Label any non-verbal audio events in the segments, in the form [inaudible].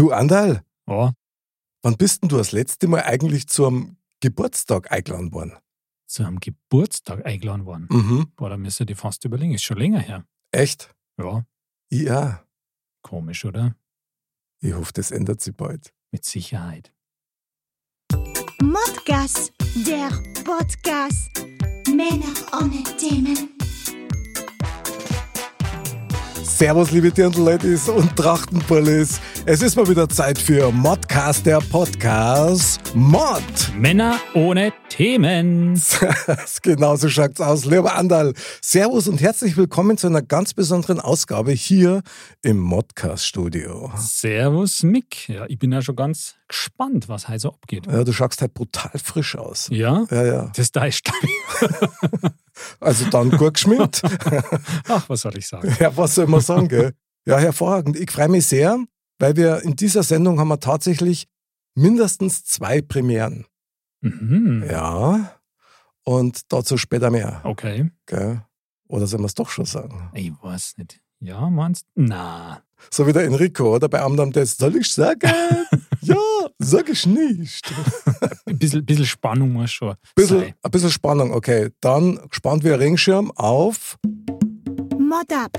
Du, Andal, Ja, wann bist denn du das letzte Mal eigentlich zum Geburtstag eingeladen worden? zu einem Geburtstag eingeladen worden. Mhm. Boah, da müsst ihr die fast überlegen. Ist schon länger her. Echt? Ja, Ja. komisch, oder? Ich hoffe, das ändert sich bald. Mit Sicherheit. Modcast, der Podcast. Männer ohne Themen. Servus, liebe Dirndl-Ladies und Trachtenpullis. Es ist mal wieder Zeit für Modcast, der Podcast. Mod! Männer ohne Themen. [laughs] genau so schaut's aus. Lieber Andal, Servus und herzlich willkommen zu einer ganz besonderen Ausgabe hier im Modcast-Studio. Servus, Mick. Ja, ich bin ja schon ganz gespannt, was heute so abgeht. Ja, du schaust halt brutal frisch aus. Ja? Ja, ja. Das da ist [laughs] Also dann gut geschminkt. [laughs] Ach, was soll ich sagen? Ja, was soll man sagen, gell? Ja, hervorragend. Ich freue mich sehr, weil wir in dieser Sendung haben wir tatsächlich mindestens zwei Premieren. Mhm. Ja. Und dazu später mehr. Okay. Gell? Oder soll man es doch schon sagen? Ich weiß nicht. Ja, meinst du? Na. So wie der Enrico, oder? Bei Amdam Test. Soll ich sagen? [laughs] ja, sag ich nicht. [laughs] Ein bisschen, bisschen Spannung muss schon Bisschen, sein. ein bisschen Spannung, okay. Dann gespannt wie ein Ringschirm auf. Mod ab.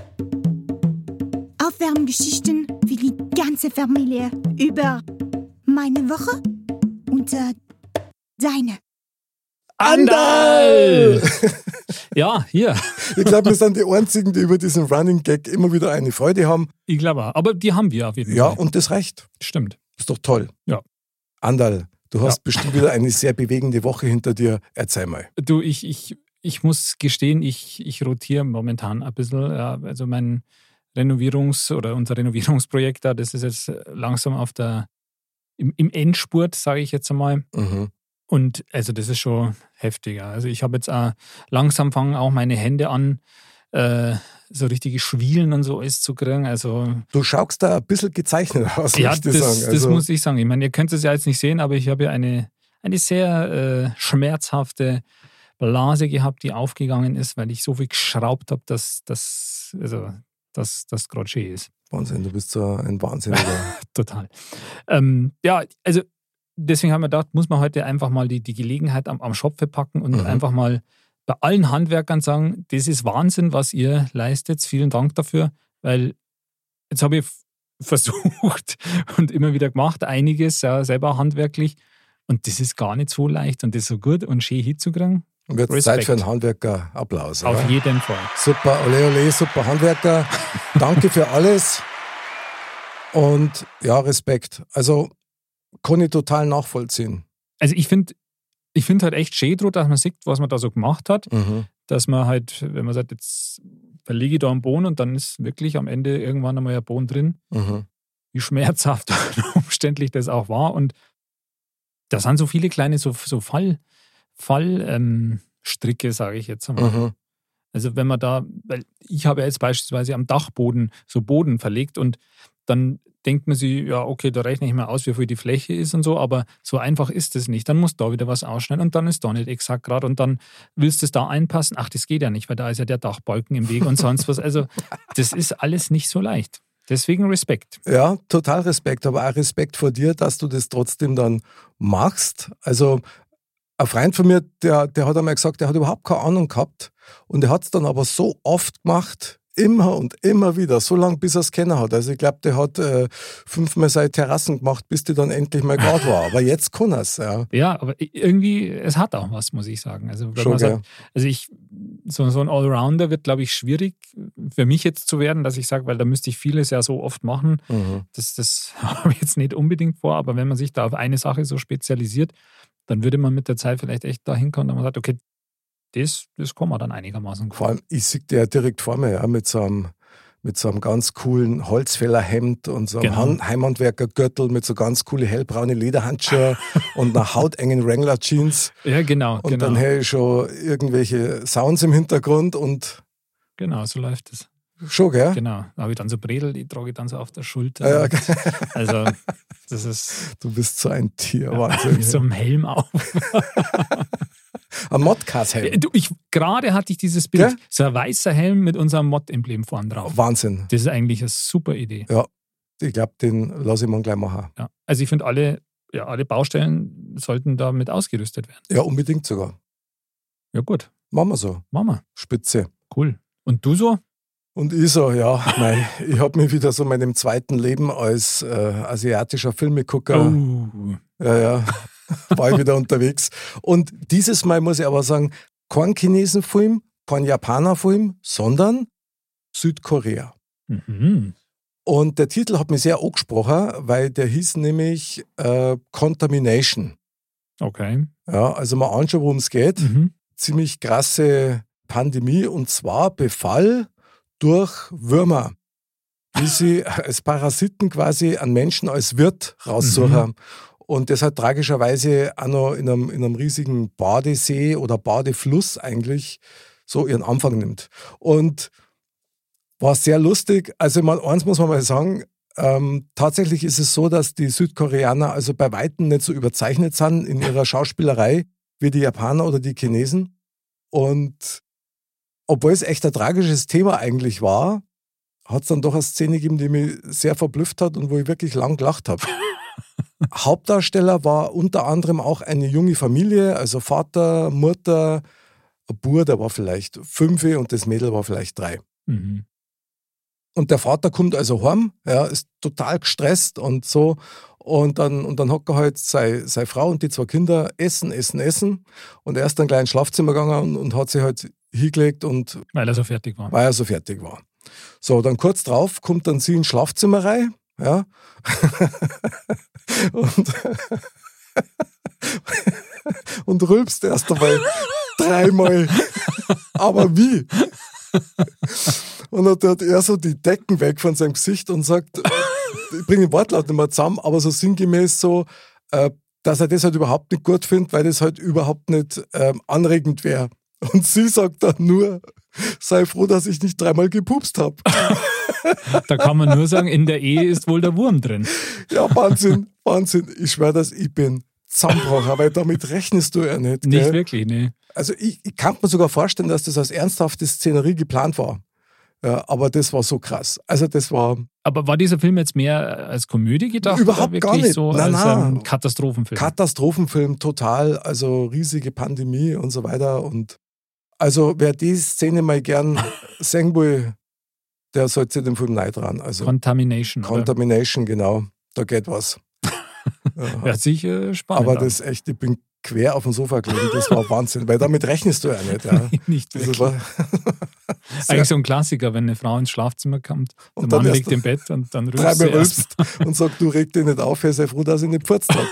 Aufwärmgeschichten für die ganze Familie über meine Woche und äh, deine. Andal! ja, hier. Ich glaube, wir sind die Einzigen, die über diesen Running Gag immer wieder eine Freude haben. Ich glaube auch. Aber die haben wir auf jeden Ja, Fall. und das reicht. Stimmt. Ist doch toll. Ja. Andal, du hast Ja. bestimmt wieder eine sehr bewegende Woche hinter dir. Erzähl mal. Du, ich, ich, ich muss gestehen, ich, ich rotiere momentan ein bisschen. Also mein Renovierungs- oder unser Renovierungsprojekt da, das ist jetzt langsam auf der, im, im Endspurt, sage ich jetzt einmal. Mhm. Und also das ist schon heftiger. Also ich habe jetzt auch langsam fangen auch meine Hände an, äh, so richtige Schwielen und so alles zu kriegen. Also Du schaust da ein bisschen gezeichnet aus, ja, das, sagen. das Also, muss ich sagen. Ich meine, ihr könnt es ja jetzt nicht sehen, aber ich habe ja eine, eine sehr äh, schmerzhafte Blase gehabt, die aufgegangen ist, weil ich so viel geschraubt habe, dass das also, dass das schön ist. Wahnsinn, du bist so ein Wahnsinniger. [laughs] Total. Ähm, ja, also deswegen haben wir gedacht, muss man heute einfach mal die, die Gelegenheit am, am Schopfe packen und Mhm. einfach mal bei allen Handwerkern sagen, das ist Wahnsinn, was ihr leistet. Vielen Dank dafür, weil jetzt habe ich [laughs] versucht und immer wieder gemacht, einiges, ja, selber handwerklich. Und das ist gar nicht so leicht und das so gut und schön hinzukriegen. Wird Respekt. Zeit für einen Handwerker. Applaus. Auf oder? jeden Fall. Super, ole ole, super Handwerker. Danke für alles. Und ja, Respekt. Also kann ich total nachvollziehen. Also ich finde ich find halt echt schön, dass man sieht, was man da so gemacht hat. Mhm. dass man halt, wenn man sagt, jetzt verlege ich da einen Boden und dann ist wirklich am Ende irgendwann einmal ein Boden drin, Mhm. wie schmerzhaft [laughs] und umständlich das auch war. Und da sind so viele kleine so, so Fall, Fall ähm, sage ich jetzt einmal. Mhm. Also wenn man da, weil ich habe ja jetzt beispielsweise am Dachboden so Boden verlegt und dann denkt man sich, ja, okay, da rechne ich mal aus, wie viel die Fläche ist und so, aber so einfach ist es nicht. Dann muss da wieder was ausschneiden und dann ist da nicht exakt gerade und dann willst du es da einpassen. Ach, das geht ja nicht, weil da ist ja der Dachbalken im Weg und sonst was. Also das ist alles nicht so leicht. Deswegen Respekt. Ja, total Respekt, aber auch Respekt vor dir, dass du das trotzdem dann machst. Also ein Freund von mir, der, der hat einmal gesagt, der hat überhaupt keine Ahnung gehabt und er hat es dann aber so oft gemacht, immer und immer wieder, so lange bis er es kennen hat. Also ich glaube, der hat äh, fünfmal seine Terrassen gemacht, bis die dann endlich mal gerade war. Aber jetzt kann er es, ja. Ja, aber irgendwie, es hat auch was, muss ich sagen. Also, wenn Schon, sagt, also ich, so, so ein Allrounder wird, glaube ich, schwierig für mich jetzt zu werden, dass ich sage, weil da müsste ich vieles ja so oft machen. Mhm. Das, das [laughs] habe ich jetzt nicht unbedingt vor, aber wenn man sich da auf eine Sache so spezialisiert, dann würde man mit der Zeit vielleicht echt dahin kommen, dass man sagt, okay, das, das kann man dann einigermaßen gut. Vor allem, ich sehe der direkt vor mir, ja, mit so einem, mit so einem ganz coolen Holzfällerhemd und so einem Genau. Han- Heimhandwerkergürtel mit so ganz coole hellbraune Lederhandschuhe [laughs] und einer hautengen Wrangler-Jeans. Ja, genau, Und genau. dann höre ich schon irgendwelche Sounds im Hintergrund und Genau, so läuft es. schon, gell? Genau. Da habe ich dann so Bredel, die trage ich dann so auf der Schulter. Ja, ja, Und [laughs] Also, das ist du bist so ein Tier, mit Wahnsinn. [laughs] so einem Helm auf. Ein Modcast-Helm. Gerade hatte ich dieses Bild. Gell? So ein weißer Helm mit unserem Mod-Emblem vorn drauf. Wahnsinn. Das ist eigentlich eine super Idee. Ja. ich glaube, den lasse ich mir gleich machen. Ja. Also ich finde, alle, ja, alle Baustellen sollten damit ausgerüstet werden. Ja, unbedingt sogar. Ja, gut. Machen wir so. Machen wir. Spitze. Cool. Und du so? Und ich so, ja, mei, ich habe mich wieder so meinem zweiten Leben als äh, asiatischer Filmegucker, Oh. ja, ja, [laughs] war ich wieder unterwegs. Und dieses Mal muss ich aber sagen, kein Chinesenfilm, kein Japanerfilm, sondern Südkorea. Mhm. Und der Titel hat mich sehr angesprochen, weil der hieß nämlich äh, Contamination. Okay. Ja, also mal anschauen, worum es geht. Mhm. Ziemlich krasse Pandemie und zwar Befall durch Würmer, die sie [laughs] als Parasiten quasi an Menschen als Wirt raussuchen. Und das hat tragischerweise auch noch in einem, in einem riesigen Badesee oder Badefluss eigentlich so ihren Anfang nimmt. Und war sehr lustig. Also mal, eins muss man mal sagen, ähm, tatsächlich ist es so, dass die Südkoreaner also bei Weitem nicht so überzeichnet sind in ihrer Schauspielerei wie die Japaner oder die Chinesen. Und obwohl es echt ein tragisches Thema eigentlich war, hat es dann doch eine Szene gegeben, die mich sehr verblüfft hat und wo ich wirklich lang gelacht habe. [laughs] Hauptdarsteller war unter anderem auch eine junge Familie, also Vater, Mutter, ein Bub, der war vielleicht fünf und das Mädel war vielleicht drei. Mhm. Und der Vater kommt also heim, ja, ist total gestresst und so. Und dann, und dann hat er halt seine, seine Frau und die zwei Kinder essen, essen, essen. Und er ist dann gleich ins Schlafzimmer gegangen und, und hat sich halt hingelegt und Weil er so fertig war. weil er so fertig war. So, dann kurz drauf kommt dann sie ins Schlafzimmer rein, ja. und, und rülpst erst einmal dreimal. Aber wie? Und dann hat er so die Decken weg von seinem Gesicht und sagt, ich bringe den Wortlaut nicht mehr zusammen, aber so sinngemäß so, äh, dass er das halt überhaupt nicht gut findet, weil das halt überhaupt nicht ähm, anregend wäre. Und sie sagt dann nur, sei froh, dass ich nicht dreimal gepupst habe. [laughs] Da kann man nur sagen, in der Ehe ist wohl der Wurm drin. Ja, Wahnsinn, Wahnsinn. Ich schwöre, dass ich bin Zusammenbrocher, weil damit rechnest du ja nicht. Nicht gell? wirklich, nee. Also ich, ich kann mir sogar vorstellen, dass das als ernsthafte Szenerie geplant war. Ja, aber das war so krass. Also das war Aber war dieser Film jetzt mehr als Komödie gedacht? Überhaupt gar nicht. so Nein, als nein. ähm, Katastrophenfilm? Katastrophenfilm total, also riesige Pandemie und so weiter. Und also wer die Szene mal gern [laughs] sehen will, der sollte sich den Film nicht dran. Also Contamination. oder? Contamination, genau. Da geht was. [laughs] Ja. Hört sich äh, spannend Aber an. das echt, ich bin quer auf dem Sofa gelegen, das war Wahnsinn, weil damit rechnest du ja nicht. Ja. [laughs] nicht Das wirklich. war Eigentlich so ein Klassiker, wenn eine Frau ins Schlafzimmer kommt, der Und dann Mann liegt im Bett und dann rülpst sie und sagt, du reg dich nicht auf, sei froh, dass ich nicht purzt habe.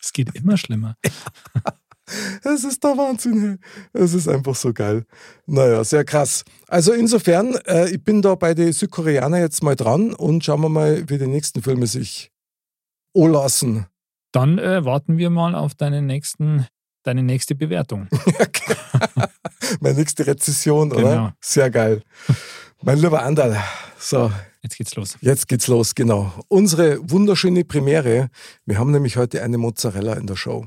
Es geht immer schlimmer. Es ist der Wahnsinn. Es ist einfach so geil. Naja, sehr krass. Also insofern, äh, ich bin da bei den Südkoreanern jetzt mal dran und schauen wir mal, wie die nächsten Filme sich lassen. Dann äh, warten wir mal auf deine, nächsten, deine nächste Bewertung. [laughs] Meine nächste Rezession, oder? Genau. Sehr geil. Mein lieber Andal, so, Jetzt geht's los. jetzt geht's los, genau. Unsere wunderschöne Premiere. Wir haben nämlich heute eine Mozzarella in der Show.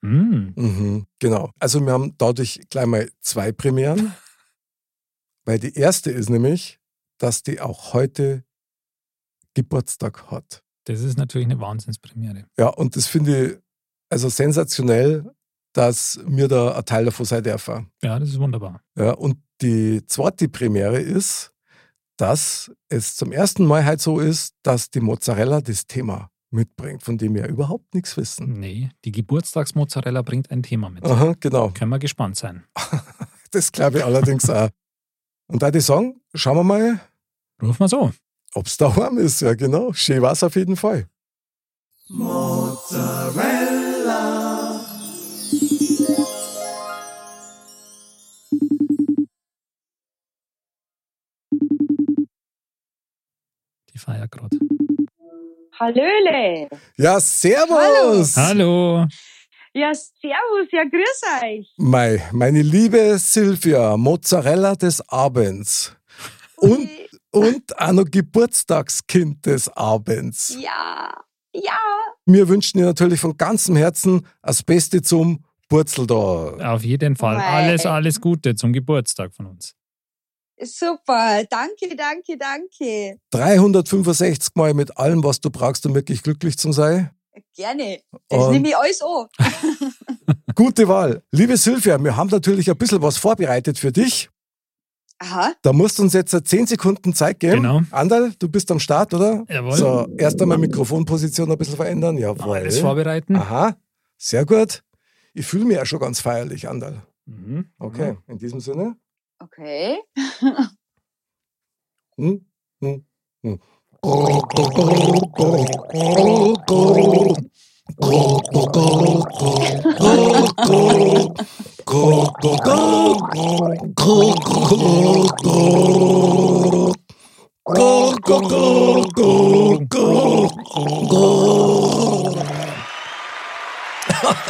Mm. Mhm, genau. Also wir haben dadurch gleich mal zwei Premieren, [laughs] weil die erste ist nämlich, dass die auch heute Geburtstag hat. Das ist natürlich eine Wahnsinnspremiere. Ja, und das finde ich also sensationell, dass mir da ein Teil davon sein dürfen. Ja, das ist wunderbar. Ja, und die zweite Premiere ist, dass es zum ersten Mal halt so ist, dass die Mozzarella das Thema mitbringt, von dem wir überhaupt nichts wissen. Nee, die Geburtstagsmozzarella bringt ein Thema mit. Aha, genau. Können wir gespannt sein. [laughs] Das glaube ich allerdings auch. Und da die sagen, schauen wir mal, Ruf mal so. ob es daheim ist. Ja, genau. Schön war es auf jeden Fall. Die feiert gerade. Hallöle. Ja, servus! Hallo. Ja, servus, ja, grüß euch. Mei, meine liebe Silvia, Mozzarella des Abends. Und, [laughs] und auch noch Geburtstagskind des Abends. Ja, ja. Wir wünschen dir natürlich von ganzem Herzen das Beste zum Purzel da. Auf jeden Fall. Mei. Alles, alles Gute zum Geburtstag von uns. Super, danke, danke, danke. 365 Mal mit allem, was du brauchst, um wirklich glücklich zu sein. Gerne. Das Und- nehme ich alles an. [laughs] [laughs] Gute Wahl. Liebe Sylvia, wir haben natürlich ein bisschen was vorbereitet für dich. Aha. Da musst du uns jetzt 10 Sekunden Zeit geben. Genau. Andal, du bist am Start, oder? Jawohl. So, erst einmal Mikrofonposition ein bisschen verändern. Jawohl. Alles vorbereiten. Aha, sehr gut. Ich fühle mich ja schon ganz feierlich, Andal. Mhm. Okay, in diesem Sinne. Okay. Hm, hm, hm.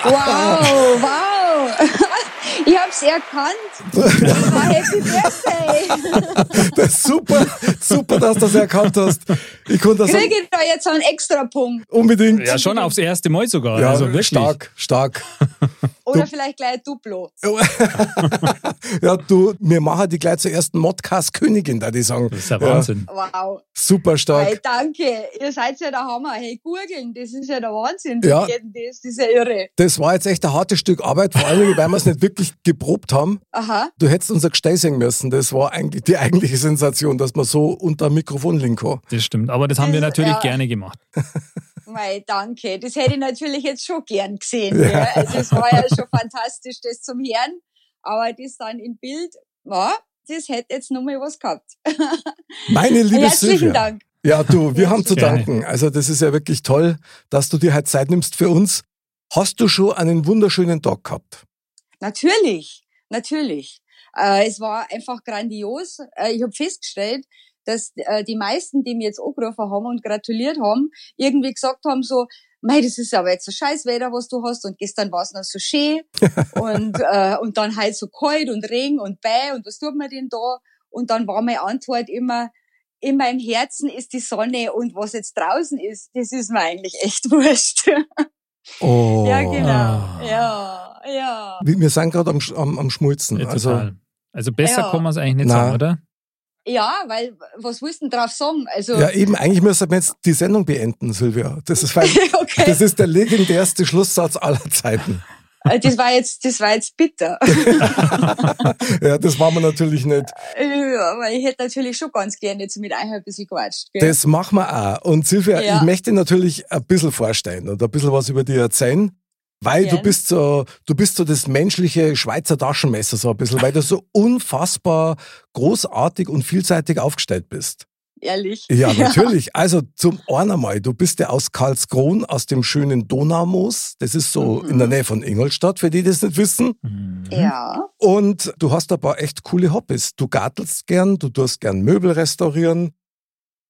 Wow, wow. [laughs] Ich hab's erkannt. [laughs] Das war Happy Birthday. [laughs] Das ist super, super, dass du das erkannt hast. Ich konnte das Kriege ich da jetzt einen extra Punkt? unbedingt. Ja, schon aufs erste Mal sogar. Ja, also wirklich. stark, stark. Oder Du- vielleicht gleich ein Duplo. [laughs] ja, du, wir machen die gleich zur ersten Modcast-Königin, da die sagen. Das ist ja Wahnsinn. Wow. Super stark. Hey, danke. Ihr seid ja der Hammer. Hey, googeln, das ist ja der Wahnsinn. Ja. Wie geht denn Das, das ist ja irre. Das war jetzt echt ein hartes Stück Arbeit, vor allem, weil wir es nicht wirklich geprobt haben. Aha. Du hättest unser Gestell singen müssen. Das war eigentlich die [laughs] eigentliche Sensation, dass man so unter dem Mikrofon kann. Das stimmt. Aber das haben wir Das- natürlich ja. gerne gemacht. [laughs] Mei, danke. Das hätte ich natürlich jetzt schon gern gesehen. Ja. Also es war ja schon fantastisch, das zum Hören. Aber das dann im Bild, ja, das hätte jetzt noch mal was gehabt. [laughs] Meine liebe Herzlichen Silvia. Dank. Ja, du, wir haben zu danken. Also das ist ja wirklich toll, dass du dir halt Zeit nimmst für uns. Hast du schon einen wunderschönen Tag gehabt? Natürlich, natürlich. Äh, es war einfach grandios. Äh, ich habe festgestellt, dass äh, die meisten, die mir jetzt angerufen haben und gratuliert haben, irgendwie gesagt haben so, Mei, das ist aber jetzt so scheiß Wetter, was du hast und gestern war es noch so schön [laughs] und, äh, und dann halt so kalt und Regen und Bäh und was tut man denn da? Und dann war meine Antwort immer, in meinem Herzen ist die Sonne und was jetzt draußen ist, das ist mir eigentlich echt [laughs] wurscht. Oh. ja, genau. Ah. Ja, ja. Wir sind gerade am, am, am Schmulzen. Ja, also. Also besser Ja. kann man es eigentlich nicht Nein. sagen, oder? Ja, weil was willst du denn drauf sagen? Also ja, eben, eigentlich müssen wir jetzt die Sendung beenden, Silvia. Das ist, weil, [laughs] okay. das ist der legendärste Schlusssatz aller Zeiten. Äh, Das war jetzt, das war jetzt bitter. [laughs] ja, das machen wir natürlich nicht. ja, weil ich hätte natürlich schon ganz gerne jetzt mit euch ein bisschen gequatscht. Gell? Das machen wir auch. Und Silvia, Ja. ich möchte natürlich ein bisschen vorstellen und ein bisschen was über dich erzählen. Weil du bist so, du bist so das menschliche Schweizer Taschenmesser so ein bisschen, weil du so unfassbar großartig und vielseitig aufgestellt bist. Ehrlich. Ja, [laughs] natürlich. Also zum einen einmal, du bist ja aus Karlskron, aus dem schönen Donaumoos. Das ist so Mhm. in der Nähe von Ingolstadt, für die das nicht wissen. Mhm. Ja. Und du hast ein paar echt coole Hobbys. Du gartelst gern, du tust gern Möbel restaurieren.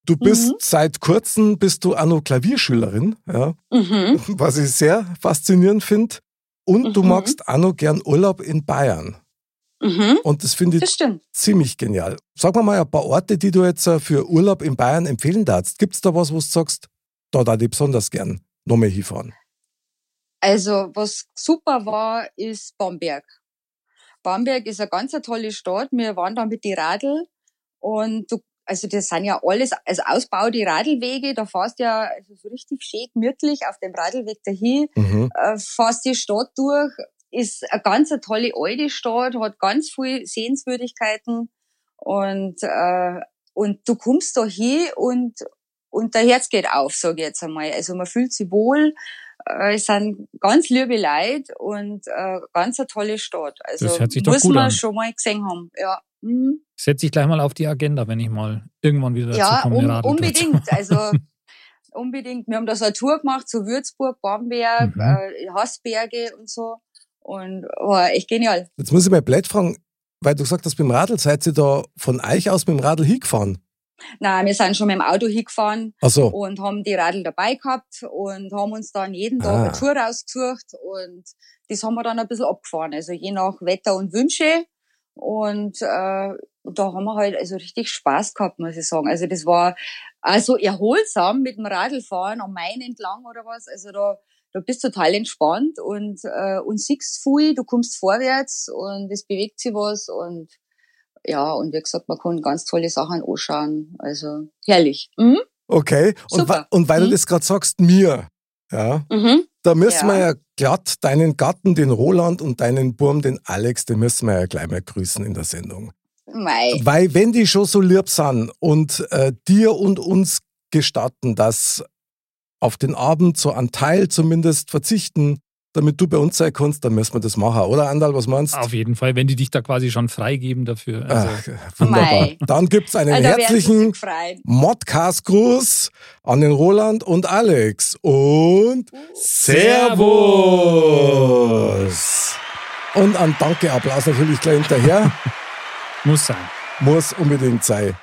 Du bist Mhm. seit kurzem bist du auch noch Klavierschülerin, ja, Mhm. [laughs] was ich sehr faszinierend finde. Und du Mhm. magst auch noch gern Urlaub in Bayern. Mhm. Und das finde ich Das ziemlich genial. Sag mir mal ein paar Orte, die du jetzt äh, für Urlaub in Bayern empfehlen darfst. Gibt es da was, wo du sagst, da da ich besonders gern noch mehr hinfahren? Also, was super war, ist Bamberg. Bamberg ist eine ganz tolle Stadt. Wir waren da mit die Radl und du, also das sind ja alles, also Ausbau die Radlwege, da fährst du ja also so richtig schön gemütlich auf dem Radlweg dahin, Mhm. äh, fährst die Stadt durch, ist eine ganz eine tolle alte Stadt, hat ganz viel Sehenswürdigkeiten und, äh, und du kommst da hin und, und der Herz geht auf, sage ich jetzt einmal. Also man fühlt sich wohl, äh, es sind ganz liebe Leute und äh, ganz eine tolle Stadt. Also Das hört sich doch muss gut man an. schon mal gesehen haben. Ja, mhm. Setze ich gleich mal auf die Agenda, wenn ich mal irgendwann wieder dazu ja komme. um, zu unbedingt. Also [laughs] unbedingt. Wir haben da so eine Tour gemacht, so Würzburg, Bamberg, Mhm. äh, Hassberge und so. Und war echt genial. Jetzt muss ich mal blöd fragen, weil du gesagt hast, dem Radl seid ihr da von euch aus mit dem Radl hingefahren? Na, wir sind schon mit dem Auto hingefahren Ach so. und haben die Radl dabei gehabt und haben uns dann jeden Tag Ah. eine Tour rausgesucht und das haben wir dann ein bisschen abgefahren, also je nach Wetter und Wünsche. Und äh, da haben wir halt also richtig Spaß gehabt, muss ich sagen. Also das war also erholsam mit dem Radlfahren am Main entlang oder was. Also da, da bist du total entspannt und, äh, und siehst viel, du kommst vorwärts und es bewegt sich was und ja, und wie gesagt, man kann ganz tolle Sachen anschauen. Also herrlich. Mhm. Okay, und, und weil Mhm. du das gerade sagst, mir, ja, Mhm. da müssen Ja. wir ja glatt deinen Gatten, den Roland und deinen Burm, den Alex, den müssen wir ja gleich mal grüßen in der Sendung. Mei. Weil wenn die schon so lieb sind und äh, dir und uns gestatten, dass auf den Abend so einen Teil zumindest verzichten, damit du bei uns sein kannst, dann müssen wir das machen, oder Andal, was meinst Auf jeden Fall, wenn die dich da quasi schon freigeben dafür. Also, Ach, wunderbar. Mei. Dann gibt's einen Also, herzlichen. Modcast-Gruß an den Roland und Alex und Servus. Und ein Danke-Applaus natürlich gleich hinterher. [laughs] muss sein. Muss unbedingt sein.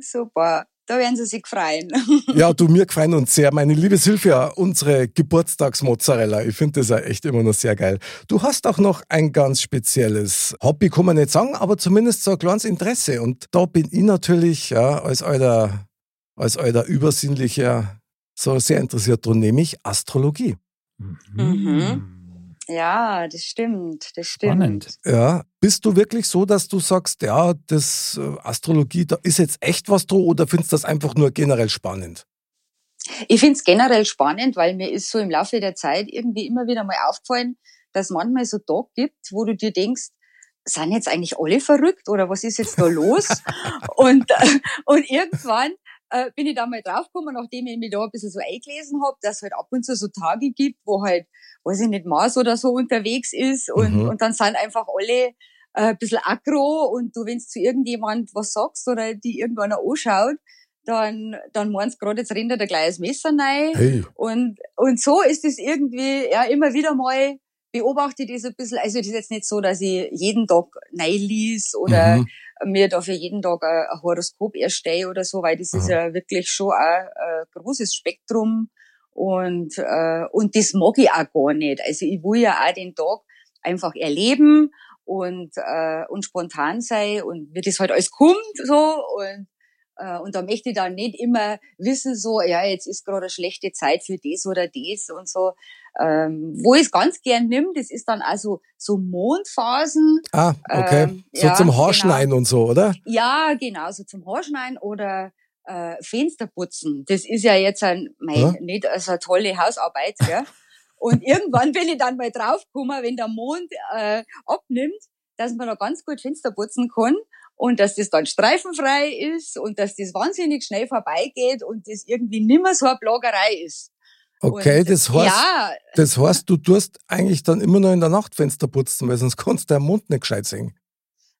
Super. Da werden sie sich freuen. [laughs] Ja, du, mir gefallen uns sehr. Meine liebe Silvia, unsere Geburtstagsmozzarella. Ich finde das ja echt immer noch sehr geil. Du hast auch noch ein ganz spezielles Hobby, kann man nicht sagen, aber zumindest so ein kleines Interesse. Und da bin ich natürlich, ja, als alter, als alter Übersinnlicher so sehr interessiert dran, nämlich Astrologie. Mhm. Ja, das stimmt. Das stimmt. Spannend. Ja, bist du wirklich so, dass du sagst, ja, das äh, Astrologie, da ist jetzt echt was dran oder findest du das einfach nur generell spannend? Ich find's generell spannend, weil mir ist so im Laufe der Zeit irgendwie immer wieder mal aufgefallen, dass manchmal so Tage gibt, wo du dir denkst, sind jetzt eigentlich alle verrückt oder was ist jetzt da los? [laughs] und, äh, und irgendwann äh, bin ich da mal draufgekommen, nachdem ich mich da ein bisschen so eingelesen habe, dass es halt ab und zu so Tage gibt, wo halt, weiß ich nicht, Mars oder so unterwegs ist und, Mhm. und dann sind einfach alle äh, ein bisschen aggro und du, wenn zu irgendjemand was sagst oder die irgendwann anschaut, dann, dann meinst du gerade, jetzt rennt er da gleich das Messer rein. Hey, Und, und so ist es irgendwie, ja, immer wieder mal beobachte ich das ein bisschen. Also, das ist jetzt nicht so, dass ich jeden Tag neu lies oder mhm. mir dafür jeden Tag ein Horoskop erstelle oder so, weil das ist Aha. ja wirklich schon ein, ein großes Spektrum. Und, äh, und das mag ich auch gar nicht. Also, ich will ja auch den Tag einfach erleben und, äh, und spontan sein und wie das halt alles kommt, so. Und, äh, und da möchte ich dann nicht immer wissen, so, ja, jetzt ist gerade eine schlechte Zeit für das oder das und so. Ähm, wo ich es ganz gern nimm, das ist dann also so Mondphasen. Ah, okay. Ähm, so ja, zum genau. Haarschneiden und so, oder? Ja, genau, so zum Haarschneiden oder äh, Fensterputzen. Das ist ja jetzt ein, mein, Ja. nicht also eine tolle Hausarbeit, gell? Und [laughs] irgendwann bin ich dann mal draufgekommen, wenn der Mond äh, abnimmt, dass man da ganz gut Fenster putzen kann und dass das dann streifenfrei ist und dass das wahnsinnig schnell vorbeigeht und das irgendwie nimmer so eine Plagerei ist. Okay, und, das heißt, Ja, das heißt, du tust eigentlich dann immer noch in der Nacht Fenster putzen, weil sonst kannst du den Mond nicht gescheit sehen.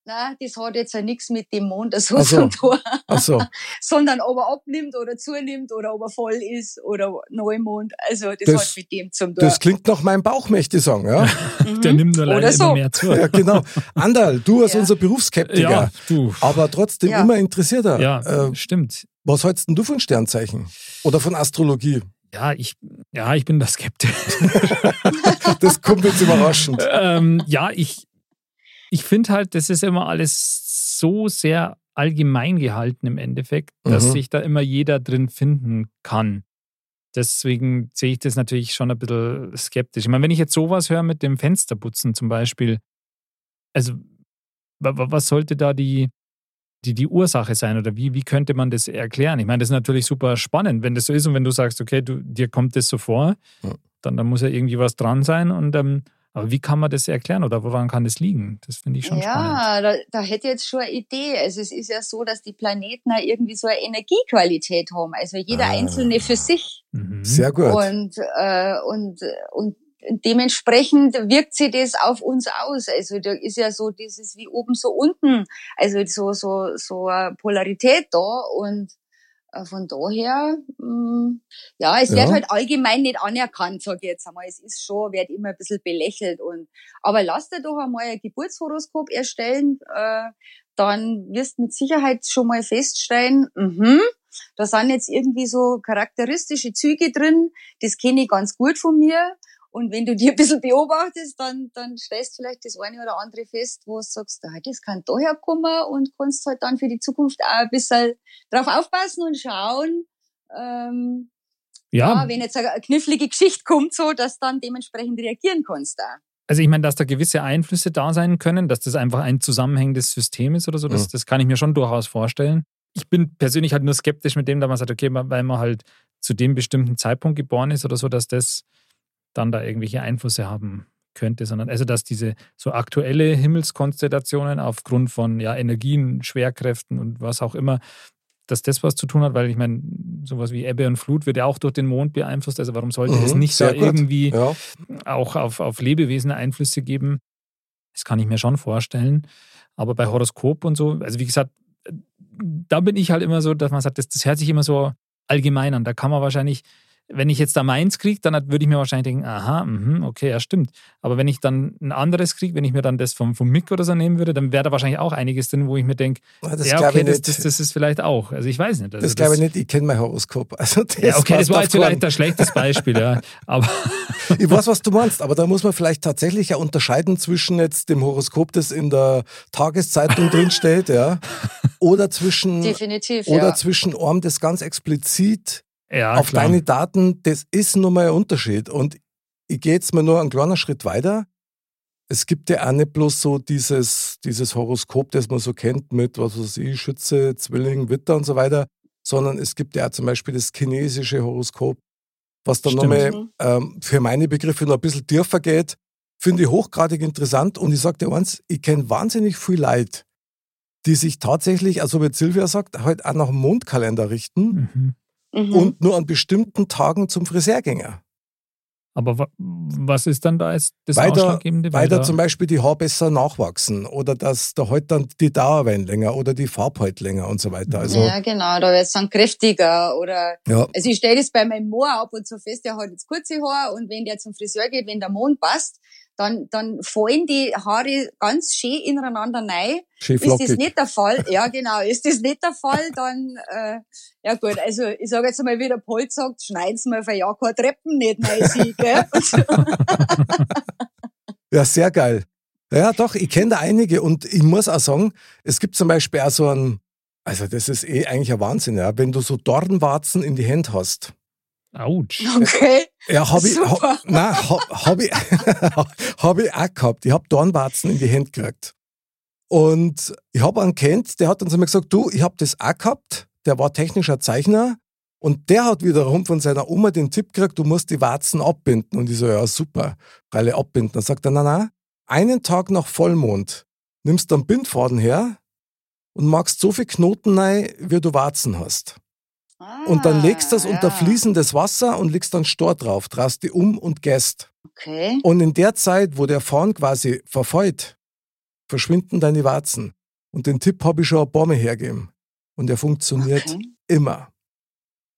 Na, das hat jetzt ja nichts mit dem Mond so Ach so. zu tun. Ach so. [laughs] sondern ob er abnimmt oder zunimmt oder ob er voll ist oder Neumond. Also das, Das- hat mit dem zum tun. Das klingt nach meinem Bauch, möchte ich sagen, ja? [laughs] Mhm. Der nimmt nur leider so. immer mehr zu. ja, genau. Andal, du als Ja. unser Berufsskeptiker, Ja, du. aber trotzdem Ja. immer interessierter. Ja, Äh, stimmt. was hältst denn du von Sternzeichen? Oder von Astrologie? Ja, ich, ja, ich bin da skeptisch. [laughs] Das kommt jetzt überraschend. ähm, ja, ich, ich finde halt, das ist immer alles so sehr allgemein gehalten im Endeffekt, dass Mhm. sich da immer jeder drin finden kann. Deswegen sehe ich das natürlich schon ein bisschen skeptisch. Ich meine, wenn ich jetzt sowas höre mit dem Fensterputzen zum Beispiel, also wa- wa- was sollte da die, die, die Ursache sein oder wie, wie könnte man das erklären? Ich meine, das ist natürlich super spannend, wenn das so ist und wenn du sagst, okay, du, dir kommt das so vor, Ja. dann, dann muss ja irgendwie was dran sein und ähm, aber wie kann man das erklären oder woran kann das liegen? Das finde ich schon spannend. ja, da, da hätte ich jetzt schon eine Idee. Also es ist ja so, dass die Planeten auch irgendwie so eine Energiequalität haben. Also jeder Ah. einzelne für sich. Mhm. Sehr gut. Und, äh, und, und dementsprechend wirkt sich das auf uns aus. Also da ist ja so dieses wie oben so unten. Also so, so, so eine Polarität da und von daher, mh, ja, es wird Ja. halt allgemein nicht anerkannt, sag ich jetzt einmal. Es ist schon, wird immer ein bisschen belächelt und, aber lass dir doch einmal ein Geburtshoroskop erstellen, äh, dann wirst mit Sicherheit schon mal feststellen, mhm, da sind jetzt irgendwie so charakteristische Züge drin, das kenne ich ganz gut von mir. Und wenn du dir ein bisschen beobachtest, dann, dann stellst du vielleicht das eine oder andere fest, wo du sagst, ah, das kann daher kommen und kannst halt dann für die Zukunft auch ein bisschen drauf aufpassen und schauen, ähm, ja. Ja, wenn jetzt eine knifflige Geschichte kommt, so, dass dann dementsprechend reagieren kannst da. Also ich meine, dass da gewisse Einflüsse da sein können, dass das einfach ein zusammenhängendes System ist oder so, das, Mhm. das kann ich mir schon durchaus vorstellen. Ich bin persönlich halt nur skeptisch mit dem, da man sagt, okay, weil man halt zu dem bestimmten Zeitpunkt geboren ist oder so, dass das dann da irgendwelche Einflüsse haben könnte, sondern also dass diese so aktuelle Himmelskonstellationen aufgrund von ja, Energien, Schwerkräften und was auch immer, dass das was zu tun hat, weil ich meine, sowas wie Ebbe und Flut wird ja auch durch den Mond beeinflusst. Also warum sollte es Mhm, nicht sehr da gut. irgendwie Ja. auch auf, auf Lebewesen Einflüsse geben? Das kann ich mir schon vorstellen. Aber bei Horoskop und so, also wie gesagt, da bin ich halt immer so, dass man sagt, das, das hört sich immer so allgemein an. Da kann man wahrscheinlich, wenn ich jetzt da meins kriege, dann würde ich mir wahrscheinlich denken, aha, mhm, okay, ja, stimmt. Aber wenn ich dann ein anderes kriege, wenn ich mir dann das vom, vom Mick oder so nehmen würde, dann wäre da wahrscheinlich auch einiges drin, wo ich mir denke, Das ja, okay, ich das, das, das ist vielleicht auch. Also ich weiß nicht. Also das glaube ich nicht, ich kenne mein Horoskop. Also das Ja, okay, das war jetzt vielleicht ein schlechtes Beispiel, ja. [laughs] Aber Ich weiß, was du meinst, aber da muss man vielleicht tatsächlich ja unterscheiden zwischen jetzt dem Horoskop, das in der Tageszeitung drinsteht, ja, oder zwischen, Definitiv, oder ja. zwischen einem, das ganz explizit ja, auf klar. deine Daten, das ist nun mal ein Unterschied. Und ich gehe jetzt mal nur einen kleinen Schritt weiter. Es gibt ja auch nicht bloß so dieses, dieses Horoskop, das man so kennt mit, was weiß ich, Schütze, Zwilling, Witter und so weiter, sondern es gibt ja auch zum Beispiel das chinesische Horoskop, was dann nochmal ähm, für meine Begriffe noch ein bisschen tiefer geht. Finde ich hochgradig interessant und ich sage dir eins, ich kenne wahnsinnig viel Leute, die sich tatsächlich, also wie Silvia sagt, halt auch nach dem Mondkalender richten Mhm. Mhm. und nur an bestimmten Tagen zum Friseur gingen. Aber wa was ist dann da jetzt das Weil da- Ausschlaggebende? Weil da da- zum Beispiel die Haare besser nachwachsen oder dass da halt dann die Dauer werden länger oder die Farbe halt länger und so weiter. Also, ja, genau, da wird's dann kräftiger oder ja. Also ich stelle das bei meinem Moor ab und zu fest, der hat jetzt kurze Haare und wenn der zum Friseur geht, wenn der Mond passt, dann, dann fallen die Haare ganz schön ineinander rein. Schön Ist das flockig. nicht der Fall? Ja, genau. Ist das nicht der Fall, dann, äh, ja gut, also ich sage jetzt mal, wie der Paul sagt, schneiden Sie mal für ja keine Treppen nicht rein, sie, [laughs] gell? Ja, sehr geil. Ja, doch, ich kenne da einige und ich muss auch sagen, es gibt zum Beispiel auch so ein, also das ist eh eigentlich ein Wahnsinn, ja, wenn du so Dornwarzen in die Hände hast. Autsch. Okay. Ja, habe ich, ha, nein, hab, hab ich, [laughs] hab ich auch gehabt. Ich habe Dornwarzen in die Hände gekriegt. Und ich habe einen kennt, der hat dann zu mir gesagt, du, ich habe das auch gehabt. Der war technischer Zeichner. Und der hat wiederum von seiner Oma den Tipp gekriegt, du musst die Warzen abbinden. Und ich so, ja, super, alle abbinden. Dann sagt er, na, na, einen Tag nach Vollmond nimmst du einen Bindfaden her und machst so viel Knoten rein, wie du Warzen hast. Und dann legst du das Ah, unter ja. fließendes Wasser und legst dann Stor drauf, drehst die um und gäst. Okay. Und in der Zeit, wo der Faden quasi verfällt, verschwinden deine Warzen. Und den Tipp habe ich schon ein paar Mal hergegeben. Und der funktioniert Okay. immer.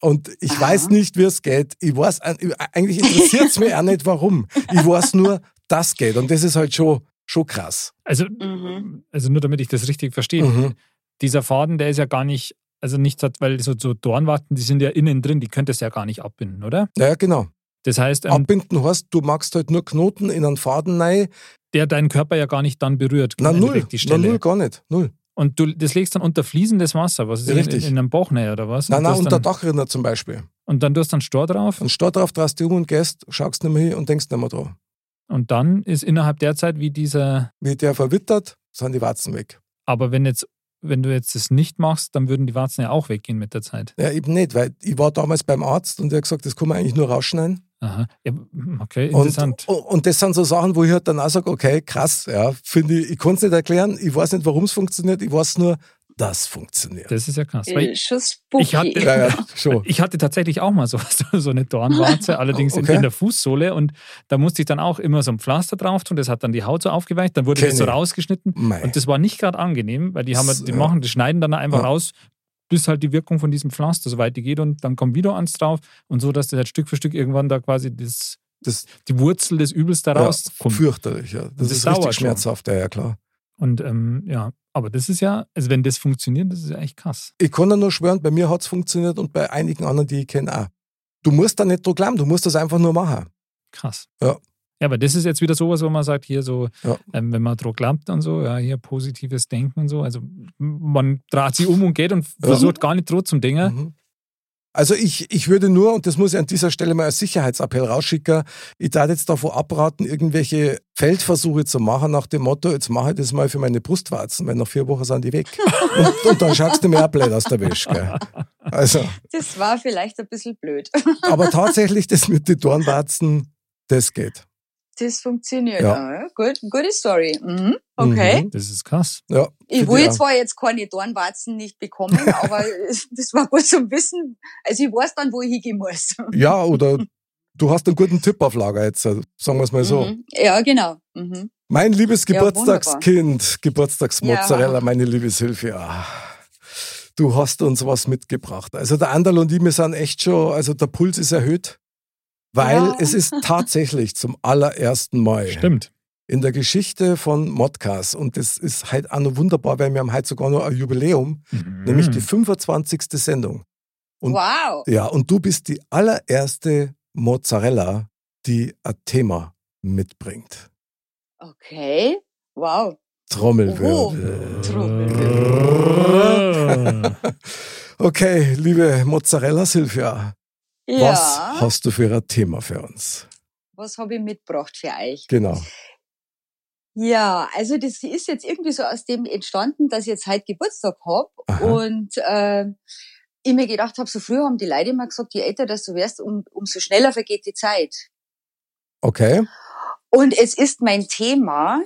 Und ich Aha. weiß nicht, wie es geht. Ich weiß, eigentlich interessiert es mich auch nicht, warum. Ich weiß nur, das geht. Und das ist halt schon, schon krass. Also, Mhm. also nur damit ich das richtig verstehe. Mhm. Dieser Faden, der ist ja gar nicht, also nicht, hat- weil so, so Dornwarten, die sind ja innen drin, die könntest du ja gar nicht abbinden, oder? Ja, genau. Das heißt, ähm, Abbinden heißt, du machst halt nur Knoten in einen Faden rein. der deinen Körper ja gar nicht dann berührt. Na, null. Die Na, Stelle. null, gar nicht. Null. Und du das legst dann unter fließendes Wasser, was ist in, in, Richtig. in einem Bauch näher oder was? Nein, nein, unter dann, Dachrinner zum Beispiel. und dann tust du dann Stor drauf Und statt drauf drehst du um und gehst, schaust nicht mehr hin und denkst nicht mehr dran. und dann ist innerhalb der Zeit wie dieser, Wie der verwittert, sind die Warzen weg. aber wenn jetzt, wenn du jetzt das nicht machst, dann würden die Warzen ja auch weggehen mit der Zeit. Ja, eben nicht, weil ich war damals beim Arzt und der hat gesagt, das kann man eigentlich nur rausschneiden. Aha. Ja, okay, Und, interessant. und, und das sind so Sachen, wo ich halt dann auch sage, okay, krass, ja, finde ich, ich kann es nicht erklären, ich weiß nicht, warum es funktioniert, ich weiß nur, das funktioniert. Das ist ja krass. Äh. Ich hatte- Ja, ja, [laughs] schon. Ich hatte tatsächlich auch mal so, [laughs] so eine Dornwarze, allerdings in, Okay. in der Fußsohle. Und da musste ich dann auch immer so ein Pflaster drauf tun. Das hat dann die Haut so aufgeweicht. Dann wurde Kenn das so rausgeschnitten. Mei. Und das war nicht gerade angenehm, weil die haben, S- die machen, die schneiden dann einfach Ja. raus, bis halt die Wirkung von diesem Pflaster so weit die geht und dann kommt wieder ans drauf und so, dass das halt Stück für Stück irgendwann da quasi das, das die Wurzel des Übels da ja, rauskommt. fürchterlich, ja. Das, Das ist richtig schmerzhaft, ja, ja, klar. Und ähm, ja, aber das ist ja, also wenn das funktioniert, das ist ja echt krass. Ich kann da nur schwören, bei mir hat es funktioniert und bei einigen anderen, die ich kenne, auch. Du musst da nicht glauben, du musst das einfach nur machen. Krass. Ja. Ja, aber das ist jetzt wieder sowas, wo man sagt, hier so, Ja. ähm, wenn man drauf glaubt und so, ja, hier positives Denken und so. Also man dreht sich um und geht und Ja. versucht gar nicht droh zum Dingen. Mhm. Also ich, ich würde nur, und das muss ich an dieser Stelle mal als Sicherheitsappell rausschicken, ich darf jetzt davor abraten, irgendwelche Feldversuche zu machen nach dem Motto, jetzt mache ich das mal für meine Brustwarzen, weil nach vier Wochen sind die weg. und, und dann schaust du mir auch blöd aus der Wäsche. Gell? Also, Das war vielleicht ein bisschen blöd. aber tatsächlich, das mit den Dornwarzen, das geht. Das funktioniert. Ja. Ja. Gut, gute Story. Mhm. Okay. Mhm. Das ist krass. Ja, Ich will zwar jetzt keine Dornwarzen nicht bekommen, [laughs] aber das war gut zum Wissen. Also ich weiß dann, wo ich hingehen muss. Ja, oder du hast einen guten Tipp auf Lager jetzt, sagen wir es mal so. Mhm. Ja, genau. Mhm. Mein liebes Ja, Geburtstagskind, Geburtstagsmozzarella, Ja. meine liebe Sylvia. Du hast uns was mitgebracht. Also der Anderl und ich, wir sind echt schon, also der Puls ist erhöht, weil Ja. es ist tatsächlich zum allerersten Mal Stimmt. in der Geschichte von Modcast und das ist halt auch noch wunderbar, weil wir haben heute sogar noch ein Jubiläum, Mhm. nämlich die 25. Sendung. Und- Wow. Ja, und du bist die allererste Mozzarella, die ein Thema mitbringt. Okay. Wow. Trommelwirbel. Trommelwirbel. [laughs] Okay, liebe Mozzarella Silvia, Ja. was hast du für ein Thema für uns? was habe ich mitgebracht für euch? Genau. Ja, also das ist jetzt irgendwie so aus dem entstanden, dass ich jetzt heute Geburtstag hab und äh, ich mir gedacht habe, so früher haben die Leute immer gesagt, je älter dass du wirst, um, umso schneller vergeht die Zeit. Okay. Und es ist mein Thema,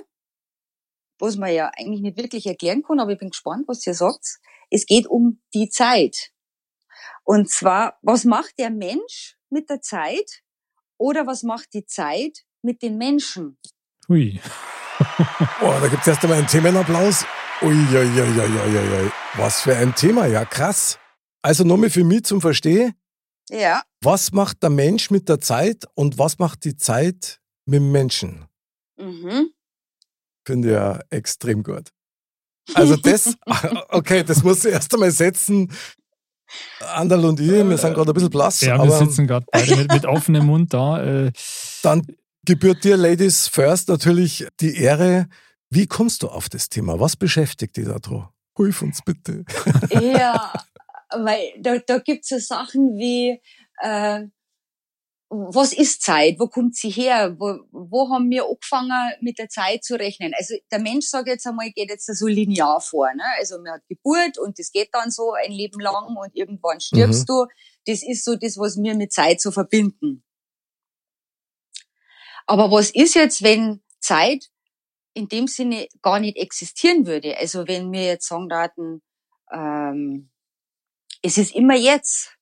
was man ja eigentlich nicht wirklich erklären kann, aber ich bin gespannt, was ihr sagt. Es geht um die Zeit. Und zwar, was macht der Mensch mit der Zeit oder was macht die Zeit mit den Menschen? Hui. [laughs] Oh, da gibt's erst einmal einen Themenapplaus. Uiuiuiuiui. Was für ein Thema, ja krass. Also nochmal für mich zum Verstehen, Ja, was macht der Mensch mit der Zeit und was macht die Zeit mit dem Menschen? mhm. Finde ich ja extrem gut. Also das, [laughs] [laughs] okay, das muss ich erst einmal setzen. Anderl und ich, wir sind gerade ein bisschen blass, Ja, wir sitzen gerade beide mit, mit offenem Mund da. Äh, dann gebührt dir, Ladies First, natürlich die Ehre. Wie kommst du auf das Thema? Was beschäftigt dich da dran? Hilf uns bitte. Ja, weil da, da gibt's so Sachen wie, äh, was ist Zeit? Wo kommt sie her? Wo, wo haben wir angefangen, mit der Zeit zu rechnen? Also der Mensch, sage jetzt einmal, geht jetzt so linear vor. Ne? Also man hat Geburt und das geht dann so ein Leben lang und irgendwann stirbst du. Das ist so das, was wir mit Zeit so verbinden. Aber was ist jetzt, wenn Zeit in dem Sinne gar nicht existieren würde? Also wenn wir jetzt sagen daten, ähm, es ist immer jetzt.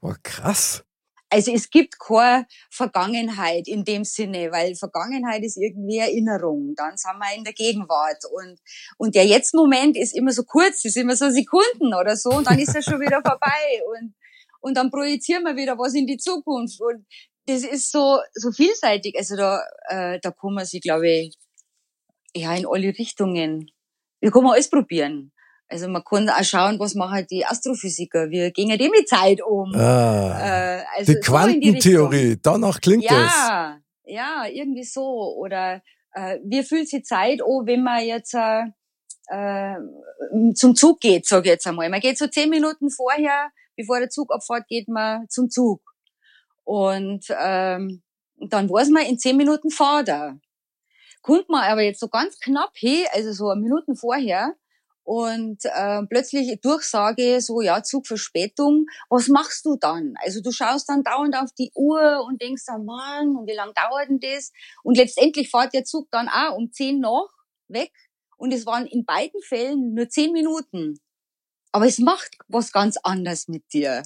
Boah, krass. Also es gibt keine Vergangenheit in dem Sinne, weil Vergangenheit ist irgendwie Erinnerung. Dann sind wir in der Gegenwart und und der Jetzt-Moment ist immer so kurz, ist immer so Sekunden oder so und dann ist er schon wieder [laughs] vorbei und und dann projizieren wir wieder was in die Zukunft und das ist so so vielseitig. Also da äh, da kann man sich, glaube ich, ja in alle Richtungen. Da kann man alles probieren. Also man kann auch schauen, was machen die Astrophysiker, wie gehen die mit Zeit um. Ah, Äh, also die so in die. Quantentheorie, danach klingt es. Ja, ja, irgendwie so. Oder äh, wie fühlt sich Zeit an, wenn man jetzt äh, äh, zum Zug geht, sage ich jetzt einmal. Man geht so zehn Minuten vorher, bevor der Zug abfährt, geht man zum Zug. Und ähm, dann weiß man, in zehn Minuten fahrt er. Kommt man aber jetzt so ganz knapp hin, also so Minuten vorher, und äh, plötzlich Durchsage, so ja, Zugverspätung, was machst du dann? Also du schaust dann dauernd auf die Uhr und denkst dann, Mann, und wie lang dauert denn das? Und letztendlich fährt der Zug dann auch um zehn nach weg und es waren in beiden Fällen nur zehn Minuten. Aber es macht was ganz anderes mit dir.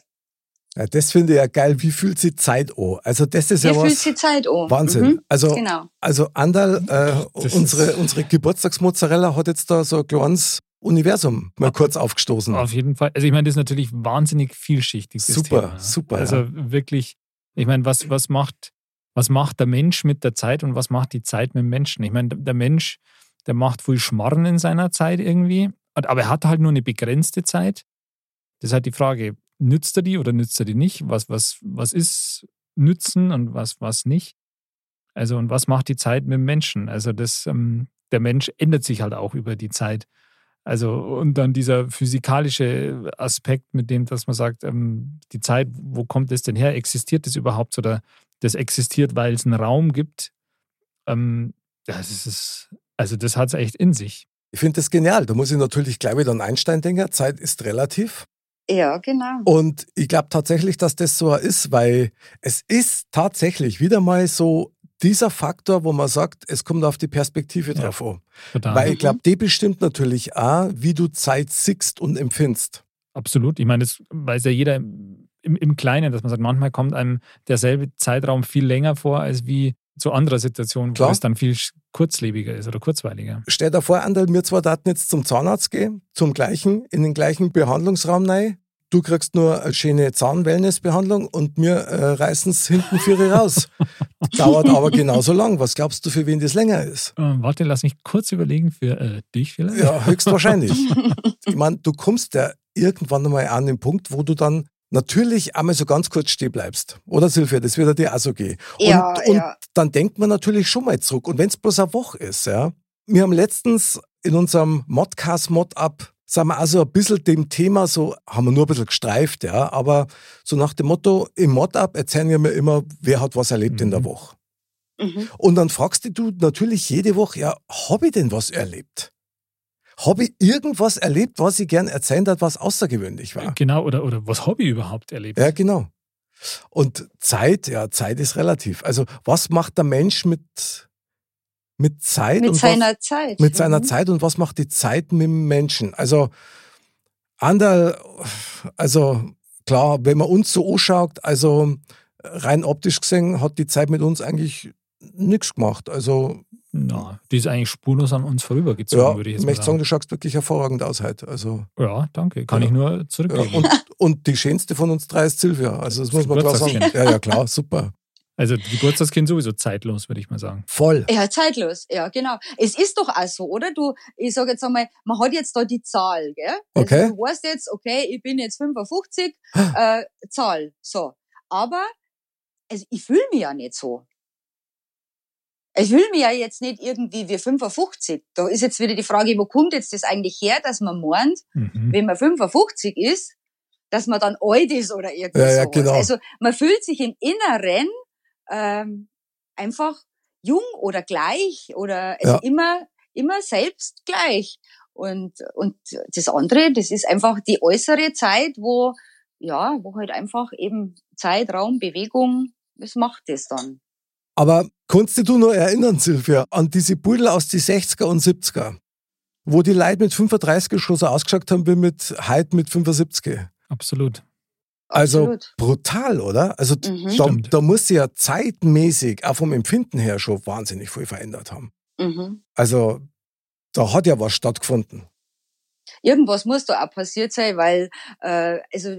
Ja, das finde ich ja geil. Wie fühlt sich Zeit an? Also das ist Wie ja fühlt was. sich Zeit an? Wahnsinn. Mhm, Also, genau. also Andal, äh, unsere, unsere Geburtstagsmozzarella hat jetzt da so ein kleines Universum mal kurz aufgestoßen. auf jeden Fall. Also ich meine, das ist natürlich wahnsinnig vielschichtig. Super, Thema. super, Also ja. wirklich, ich meine, was, was macht, was macht der Mensch mit der Zeit und was macht die Zeit mit dem Menschen? Ich meine, der Mensch, der macht viel Schmarren in seiner Zeit irgendwie, aber er hat halt nur eine begrenzte Zeit. Das ist halt die Frage, nützt er die oder nützt er die nicht? Was, was, was ist Nützen und was, was nicht? Also, und was macht die Zeit mit dem Menschen? Also, das, ähm, der Mensch ändert sich halt auch über die Zeit. Also, und dann dieser physikalische Aspekt, mit dem, dass man sagt, ähm, die Zeit, wo kommt das denn her? Existiert das überhaupt? Oder das existiert, weil es einen Raum gibt? Ähm, das ist, also, das hat es echt in sich. Ich finde das genial. Da muss ich natürlich gleich wieder an Einstein denken. Zeit ist relativ. Ja, genau. Und ich glaube tatsächlich, dass das so ist, weil es ist tatsächlich wieder mal so dieser Faktor, wo man sagt, es kommt auf die Perspektive Ja, drauf an. Total. Weil ich glaube, die bestimmt natürlich auch, wie du Zeit siehst und empfindest. Absolut. Ich meine, das weiß ja jeder im, im Kleinen, dass man sagt, manchmal kommt einem derselbe Zeitraum viel länger vor, als wie zu anderer Situation, wo Klar. es dann viel kurzlebiger ist oder kurzweiliger. Stell dir vor, Anderl, wir zwei daten jetzt zum Zahnarzt gehen, zum gleichen, in den gleichen Behandlungsraum rein. Du kriegst nur eine schöne Zahnwellnessbehandlung und wir äh, reißen es hinten für raus. [laughs] Dauert aber genauso lang. Was glaubst du, für wen das länger ist? Ähm, warte, lass mich kurz überlegen für äh, dich vielleicht. Ja, höchstwahrscheinlich. [laughs] ich meine, du kommst ja irgendwann einmal an den Punkt, wo du dann natürlich einmal so ganz kurz stehen bleibst. Oder Silvia, das wird dir auch so gehen. Ja, und, und ja. dann denkt man natürlich schon mal zurück. Und wenn es bloß eine Woche ist, ja. Wir haben letztens in unserem Modcast Mod-Up sind wir also ein bisschen dem Thema so, haben wir nur ein bisschen gestreift, ja, aber so nach dem Motto, im Mod-Up erzählen wir mir immer, wer hat was erlebt in der Mhm. Woche. Mhm. Und dann fragst du natürlich jede Woche, ja, habe ich denn was erlebt? Habe ich irgendwas erlebt, was ich gern erzählen hat, was außergewöhnlich war? Genau, oder, oder was habe ich überhaupt erlebt? Ja, genau. Und Zeit, ja, Zeit ist relativ. Also, was macht der Mensch mit, mit Zeit? Mit und seiner was, Zeit. mit seiner Mhm. Zeit und was macht die Zeit mit dem Menschen? Also, Anderl, also klar, wenn man uns so anschaut, also rein optisch gesehen, hat die Zeit mit uns eigentlich nichts gemacht. Also, Na, die ist eigentlich spurlos an uns vorübergezogen, ja, würde ich ich jetzt mal möchte sagen, sagen. du schaust wirklich hervorragend aus heute. Also, Ja, danke. Kann Ja. ich nur ja, zurückgeben. und, und die schönste von uns drei ist Silvia. Also, das muss man klar sagen. Ja, ja, klar, super. Also Geburtstagskind sowieso zeitlos, würde ich mal sagen. Voll. Ja, zeitlos, ja, genau. Es ist doch auch so, oder? Du, ich sage jetzt einmal, man hat jetzt da die Zahl, gell? Okay. Also du weißt jetzt, okay, ich bin jetzt 55, äh, Zahl, so. Aber, also ich fühle mich ja nicht so. Ich fühle mich ja jetzt nicht irgendwie wie 55. Da ist jetzt wieder die Frage, wo kommt jetzt das eigentlich her, dass man meint, Mhm. wenn man 55 ist, dass man dann alt ist oder irgendwie Ja, ja, sowas. genau. Also man fühlt sich im Inneren ähm, einfach jung oder gleich oder also Ja. immer immer selbst gleich. Und und das andere, das ist einfach die äußere Zeit, wo ja, wo halt einfach eben Zeit, Raum, Bewegung, das macht das dann. Aber kannst du dich nur erinnern, Silvia, an diese Pudel aus die 60er und 70er, wo die Leute mit 35 schon so ausgeschaut haben wie mit heute mit 75? Absolut. Also Absolut. brutal, oder? Also Mhm. da, da muss sich ja zeitmäßig, auch vom Empfinden her, schon wahnsinnig viel verändert haben. Mhm. Also da hat ja was stattgefunden. irgendwas muss da auch passiert sein, weil äh, also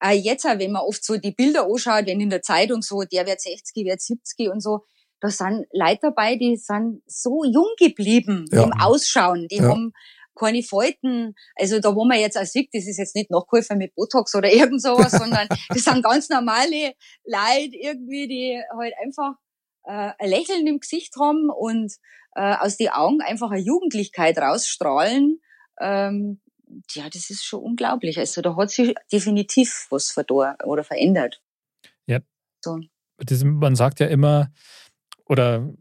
auch jetzt, auch wenn man oft so die Bilder anschaut, wenn in der Zeitung so, der wird 60, wird 70 und so, da sind Leute dabei, die sind so jung geblieben Ja. im Ausschauen, die Ja. haben keine Falten, also da wo man jetzt auch sieht, das ist jetzt nicht nachgeholfen mit Botox oder [laughs] irgend sowas, sondern das sind ganz normale Leute irgendwie, die halt einfach äh, ein Lächeln im Gesicht haben und äh, aus den Augen einfach eine Jugendlichkeit rausstrahlen. Ähm, ja, das ist schon unglaublich. Also da hat sich definitiv was verdor oder verändert. Ja. So. Das, man sagt ja immer, oder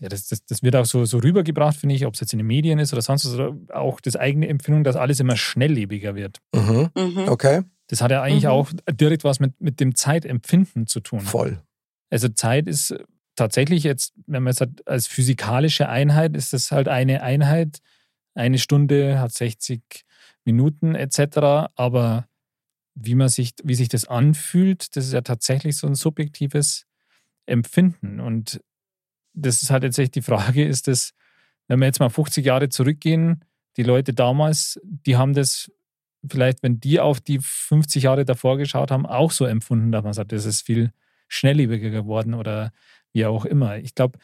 ja, das, das, das wird auch so, so rübergebracht, finde ich, ob es jetzt in den Medien ist oder sonst was, oder auch das eigene Empfindung, dass alles immer schnelllebiger wird. Mhm. Mhm. Okay, Das hat ja eigentlich Mhm. auch direkt was mit, mit dem Zeitempfinden zu tun. voll. Also Zeit ist tatsächlich jetzt, wenn man es hat, als physikalische Einheit, ist das halt eine Einheit. Eine Stunde hat 60 Minuten etc. Aber wie man sich, wie sich das anfühlt, das ist ja tatsächlich so ein subjektives Empfinden. Und das ist halt jetzt echt die Frage, ist das, wenn wir jetzt mal 50 Jahre zurückgehen, die Leute damals, die haben das vielleicht, wenn die auf die 50 Jahre davor geschaut haben, auch so empfunden, dass man sagt, das ist viel schnelllebiger geworden oder wie auch immer. Ich glaube,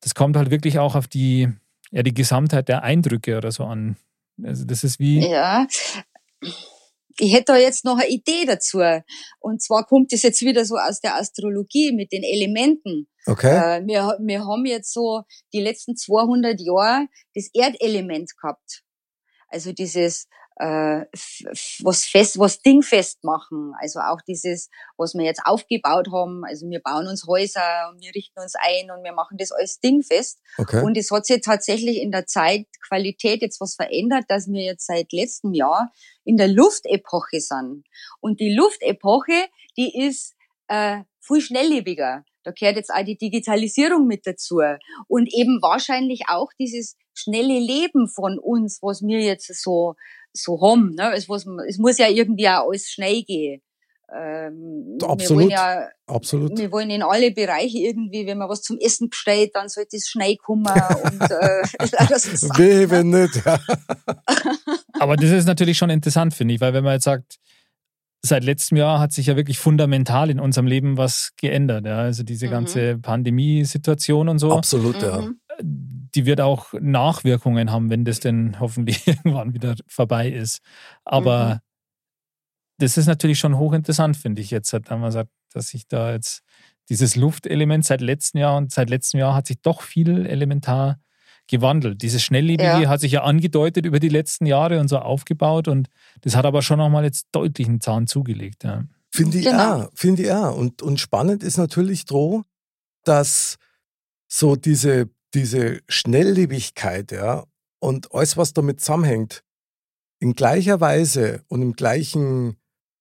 das kommt halt wirklich auch auf die, ja, die Gesamtheit der Eindrücke oder so an. Also das ist wie, Ja. Ich hätte da jetzt noch eine Idee dazu. Und zwar kommt es jetzt wieder so aus der Astrologie mit den Elementen. Okay, Äh, wir, wir haben jetzt so die letzten 200 Jahre das Erdelement gehabt. Also dieses äh, was fest, was dingfest machen. Also auch dieses, was wir jetzt aufgebaut haben. Also wir bauen uns Häuser und wir richten uns ein und wir machen das alles dingfest. Okay. Und es hat sich tatsächlich in der Zeitqualität jetzt was verändert, dass wir jetzt seit letztem Jahr in der Luftepoche sind. Und die Luftepoche, die ist äh, viel schnelllebiger. Da gehört jetzt auch die Digitalisierung mit dazu. Und eben wahrscheinlich auch dieses schnelle Leben von uns, was wir jetzt so so haben. Ne? Es, muss, es muss ja irgendwie auch alles schnell gehen. Ähm, Absolut. Wir ja, Absolut. Wir wollen in alle Bereiche irgendwie, wenn man was zum Essen bestellt, dann sollte es schnell kommen. [laughs] und, äh, [laughs] Wehe, wenn nicht. Ja. [laughs] Aber das ist natürlich schon interessant, finde ich, weil wenn man jetzt sagt, seit letztem Jahr hat sich ja wirklich fundamental in unserem Leben was geändert. Ja? Also diese mhm. ganze Pandemiesituation und so. Absolut, mhm. ja die wird auch Nachwirkungen haben, wenn das denn hoffentlich [laughs] irgendwann wieder vorbei ist. Aber mhm. das ist natürlich schon hochinteressant, finde ich jetzt, wenn man sagt, dass sich da jetzt dieses Luftelement seit letztem Jahr und seit letztem Jahr hat sich doch viel elementar gewandelt. Dieses Schnelllebige ja. hat sich ja angedeutet über die letzten Jahre und so aufgebaut und das hat aber schon nochmal jetzt deutlich einen Zahn zugelegt. Ja. Finde ich genau. auch, finde ich auch. Und, und spannend ist natürlich, Droh, dass so diese diese Schnelllebigkeit, ja, und alles, was damit zusammenhängt, in gleicher Weise und im gleichen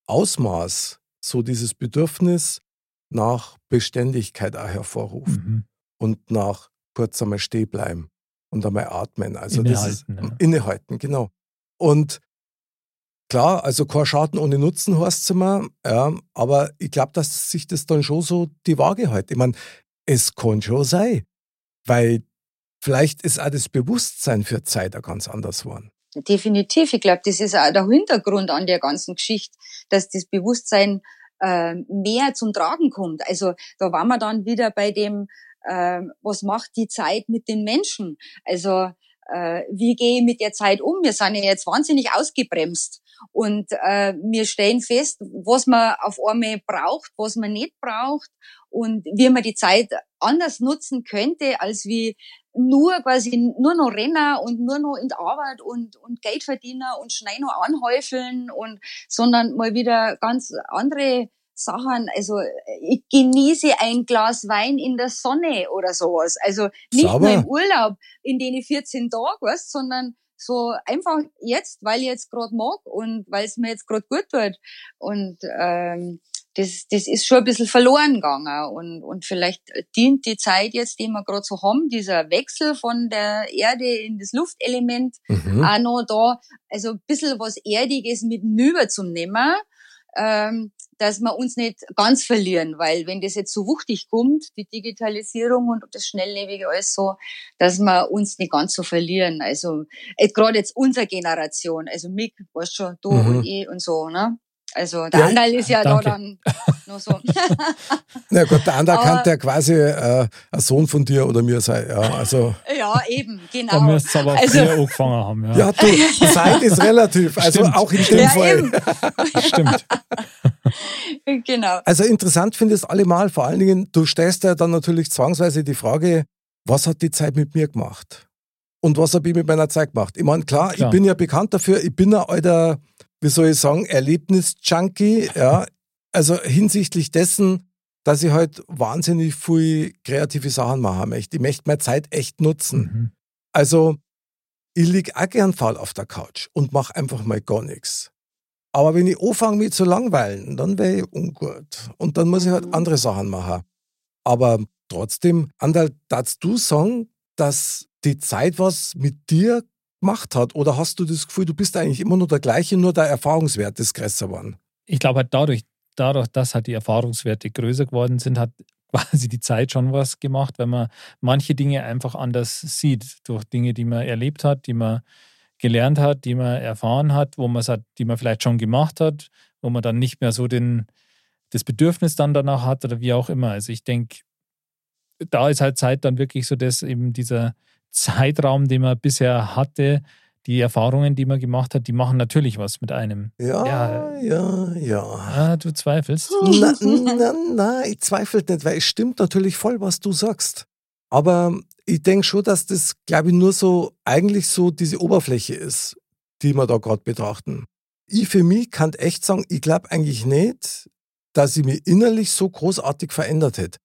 Ausmaß so dieses Bedürfnis nach Beständigkeit auch hervorruft mhm. und nach kurz einmal stehen bleiben und einmal atmen. Also innehalten, das ist, ja. innehalten, genau. Und klar, also kein Schaden ohne Nutzen heißt es immer, ja, aber ich glaube, dass sich das dann schon so die Waage hält. Ich meine, es kann schon sein, weil vielleicht ist auch das Bewusstsein für Zeit auch ganz anders geworden. Definitiv. Ich glaube, das ist auch der Hintergrund an der ganzen Geschichte, dass das Bewusstsein äh, mehr zum Tragen kommt. Also da waren wir dann wieder bei dem, äh, was macht die Zeit mit den Menschen? Also äh, wie gehe ich mit der Zeit um? Wir sind ja jetzt wahnsinnig ausgebremst. Und äh, wir stellen fest, was man auf einmal braucht, was man nicht braucht und wie man die Zeit anders nutzen könnte, als wie nur quasi nur noch Renner und nur noch in der Arbeit und, und Geldverdiener und schnell noch anhäufeln und, sondern mal wieder ganz andere Sachen, also ich genieße ein Glas Wein in der Sonne oder sowas. Also nicht Sauber. nur im Urlaub in den 14 Tagen, weißt, sondern so einfach jetzt, weil ich jetzt gerade mag und weil es mir jetzt gerade gut tut. Und ähm, das, das ist schon ein bisschen verloren gegangen. Und, und vielleicht dient die Zeit jetzt, die wir gerade so haben, dieser Wechsel von der Erde in das Luftelement, mhm. auch noch da, also ein bisschen was Erdiges mit nüber zu nehmen, ähm, dass wir uns nicht ganz verlieren, weil wenn das jetzt so wuchtig kommt, die Digitalisierung und das Schnelllebige alles so, dass wir uns nicht ganz so verlieren. Also äh, gerade jetzt unsere Generation, also Mick, weißt schon, du mhm. und ich und so, ne? Also der ja, Andal ist ja danke. da dann nur so. [laughs] Na gut, der Andal kann ja quasi äh, ein Sohn von dir oder mir sein. Ja, also. ja eben, genau. Da müsst ihr aber also, früher angefangen haben. Ja, ja du, [laughs] Zeit ist relativ, also Stimmt. auch in dem ja, Fall. Eben. [laughs] Stimmt. genau. Also interessant finde ich es allemal, vor allen Dingen, du stellst ja dann natürlich zwangsweise die Frage, was hat die Zeit mit mir gemacht? Und was habe ich mit meiner Zeit gemacht? Ich meine, klar, klar, ich bin ja bekannt dafür, ich bin ein alter wie soll ich sagen, Erlebnis-Junkie, ja. Also hinsichtlich dessen, dass ich halt wahnsinnig viel kreative Sachen machen möchte. Ich möchte meine Zeit echt nutzen. Mhm. Also, ich liege auch gern faul auf der Couch und mache einfach mal gar nichts. Aber wenn ich anfange, mich zu langweilen, dann wäre ich ungut. Und dann muss ich halt mhm. andere Sachen machen. Aber trotzdem, Andal, darfst du sagen, dass die Zeit was mit dir gemacht hat? Oder hast du das Gefühl, du bist eigentlich immer nur der gleiche, nur der Erfahrungswert ist größer geworden? Ich glaube halt dadurch, dadurch, dass halt die Erfahrungswerte größer geworden sind, hat [laughs] quasi die Zeit schon was gemacht, wenn man manche Dinge einfach anders sieht, durch Dinge, die man erlebt hat, die man gelernt hat, die man erfahren hat, wo man hat, die man vielleicht schon gemacht hat, wo man dann nicht mehr so den, das Bedürfnis dann danach hat oder wie auch immer. Also ich denke, da ist halt Zeit dann wirklich so, dass eben dieser Zeitraum, den man bisher hatte, die Erfahrungen, die man gemacht hat, die machen natürlich was mit einem. Ja, ja, ja. ja. Ah, du zweifelst? Na, na, na, ich zweifle nicht, weil es stimmt natürlich voll, was du sagst. Aber ich denke schon, dass das, glaube ich, nur so eigentlich so diese Oberfläche ist. die wir da gerade betrachten. Ich für mich kann echt sagen, ich glaube eigentlich nicht, dass ich mich innerlich so großartig verändert hätte.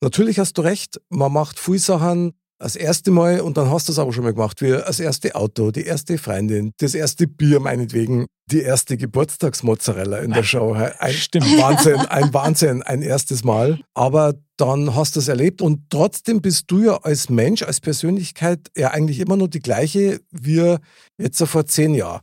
Natürlich hast du recht, man macht viele Sachen das erste Mal und dann hast du es aber schon mal gemacht, wie das erste Auto, die erste Freundin, das erste Bier meinetwegen, die erste Geburtstagsmozzarella in der Show. Ein Stimmt. [laughs] Wahnsinn, ein Wahnsinn, ein erstes Mal. Aber dann hast du es erlebt und trotzdem bist du ja als Mensch, als Persönlichkeit ja eigentlich immer nur die gleiche wie jetzt vor zehn Jahren.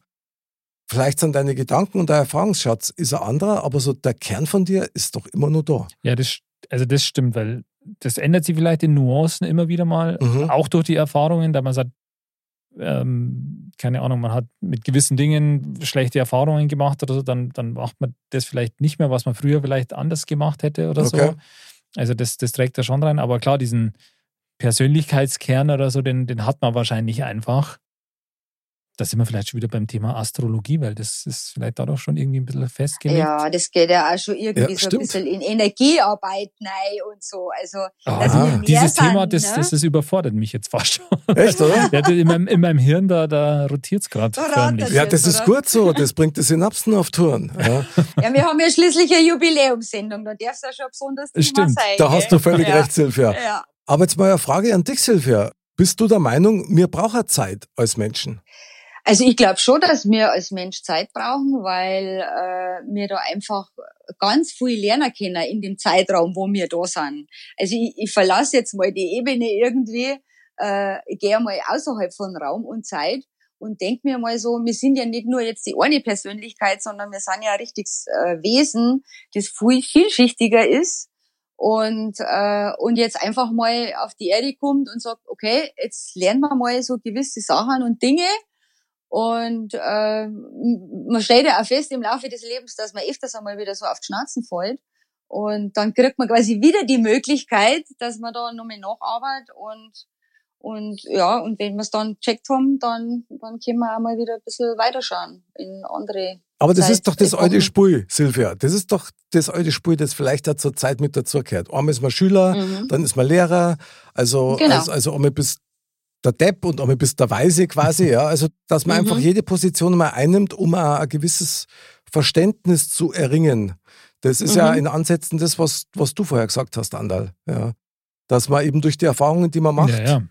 Vielleicht sind deine Gedanken und der Erfahrungsschatz ist ein anderer, aber so der Kern von dir ist doch immer nur da. Ja, das, also das stimmt, weil das ändert sich vielleicht in Nuancen immer wieder mal, Mhm. auch durch die Erfahrungen, da man sagt, ähm, keine Ahnung, man hat mit gewissen Dingen schlechte Erfahrungen gemacht oder so, dann, dann macht man das vielleicht nicht mehr, was man früher vielleicht anders gemacht hätte oder Okay. so. Also das, das trägt da schon rein, aber klar, diesen Persönlichkeitskern oder so, den, den hat man wahrscheinlich einfach. Da sind wir vielleicht schon wieder beim Thema Astrologie, weil das ist vielleicht dadurch schon irgendwie ein bisschen festgelegt. Ja, das geht ja auch schon irgendwie Ja, so ein bisschen in Energiearbeit rein und so. Also, Ah, dass wir mehr dieses Thema, sind, das, ne? das, das überfordert mich jetzt fast schon. Echt, oder? [laughs] Ja, das- in, meinem, in meinem Hirn, da, da rotiert es gerade förmlich. Ja, das ist gut so. Das bringt die Synapsen auf Touren. Ja. [laughs] Ja, wir haben ja schließlich eine Jubiläumssendung, da darf es ja schon besonders Thema Stimmt, sein. Da hast du völlig ja. recht, Silvia. Ja. Aber jetzt mal eine Frage an dich, Silvia. Bist du der Meinung, wir brauchen Zeit als Menschen? Also ich glaube schon, dass wir als Mensch Zeit brauchen, weil äh, wir da einfach ganz viel lernen können in dem Zeitraum, wo wir da sind. Also ich, ich verlasse jetzt mal die Ebene irgendwie, äh, gehe mal außerhalb von Raum und Zeit und denk mir mal so, wir sind ja nicht nur jetzt die eine Persönlichkeit, sondern wir sind ja ein richtiges äh, Wesen, das viel vielschichtiger ist und äh, und jetzt einfach mal auf die Erde kommt und sagt, okay, jetzt lernen wir mal so gewisse Sachen und Dinge und äh, man stellt ja auch fest im Laufe des Lebens, dass man öfters einmal wieder so auf die Schnauzen fällt. Und dann kriegt man quasi wieder die Möglichkeit, dass man da nochmal nacharbeitet und und ja, und wenn wir es dann checkt haben, dann, dann können wir auch mal wieder ein bisschen weiterschauen in andere. Aber das Zeit ist doch das alte Spiel, Silvia. Das ist doch das alte Spiel, das vielleicht auch zur Zeit mit dazugehört. Einmal ist man Schüler, Mhm. dann ist man Lehrer, also, Genau. also, also einmal bist der Depp und einmal bist der Weise quasi, ja. Also, dass man Mhm. einfach jede Position mal einnimmt, um ein gewisses Verständnis zu erringen. Das ist ja Mhm. in Ansätzen das, was, was du vorher gesagt hast, Andal, ja. Dass man eben durch die Erfahrungen, die man macht, Ja, ja.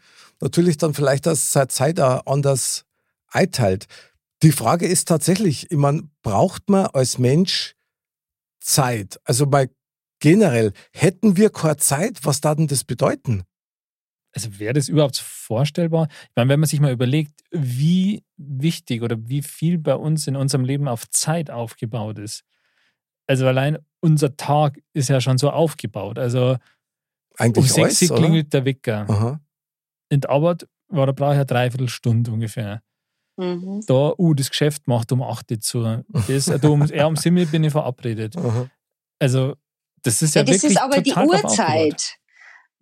natürlich dann vielleicht das seit Zeit auch anders einteilt. Die Frage ist tatsächlich, ich meine, braucht man als Mensch Zeit? Also mal generell, hätten wir keine Zeit, was da denn das bedeuten? Also wäre das überhaupt vorstellbar? Ich meine, wenn man sich mal überlegt, wie wichtig oder wie viel bei uns in unserem Leben auf Zeit aufgebaut ist. Also allein unser Tag ist ja schon so aufgebaut. Also um Eigentlich sechs alles, klingelt der Wecker. Aha. In der Arbeit war der brauche ich eine Dreiviertelstunde ungefähr. Mhm. Da, uh, das Geschäft macht um 8 Uhr zu. Das, da um, ja, um 7 Uhr bin ich verabredet. Aha. Also, das ist ja, Ja, das wirklich ist aber die. Uhrzeit.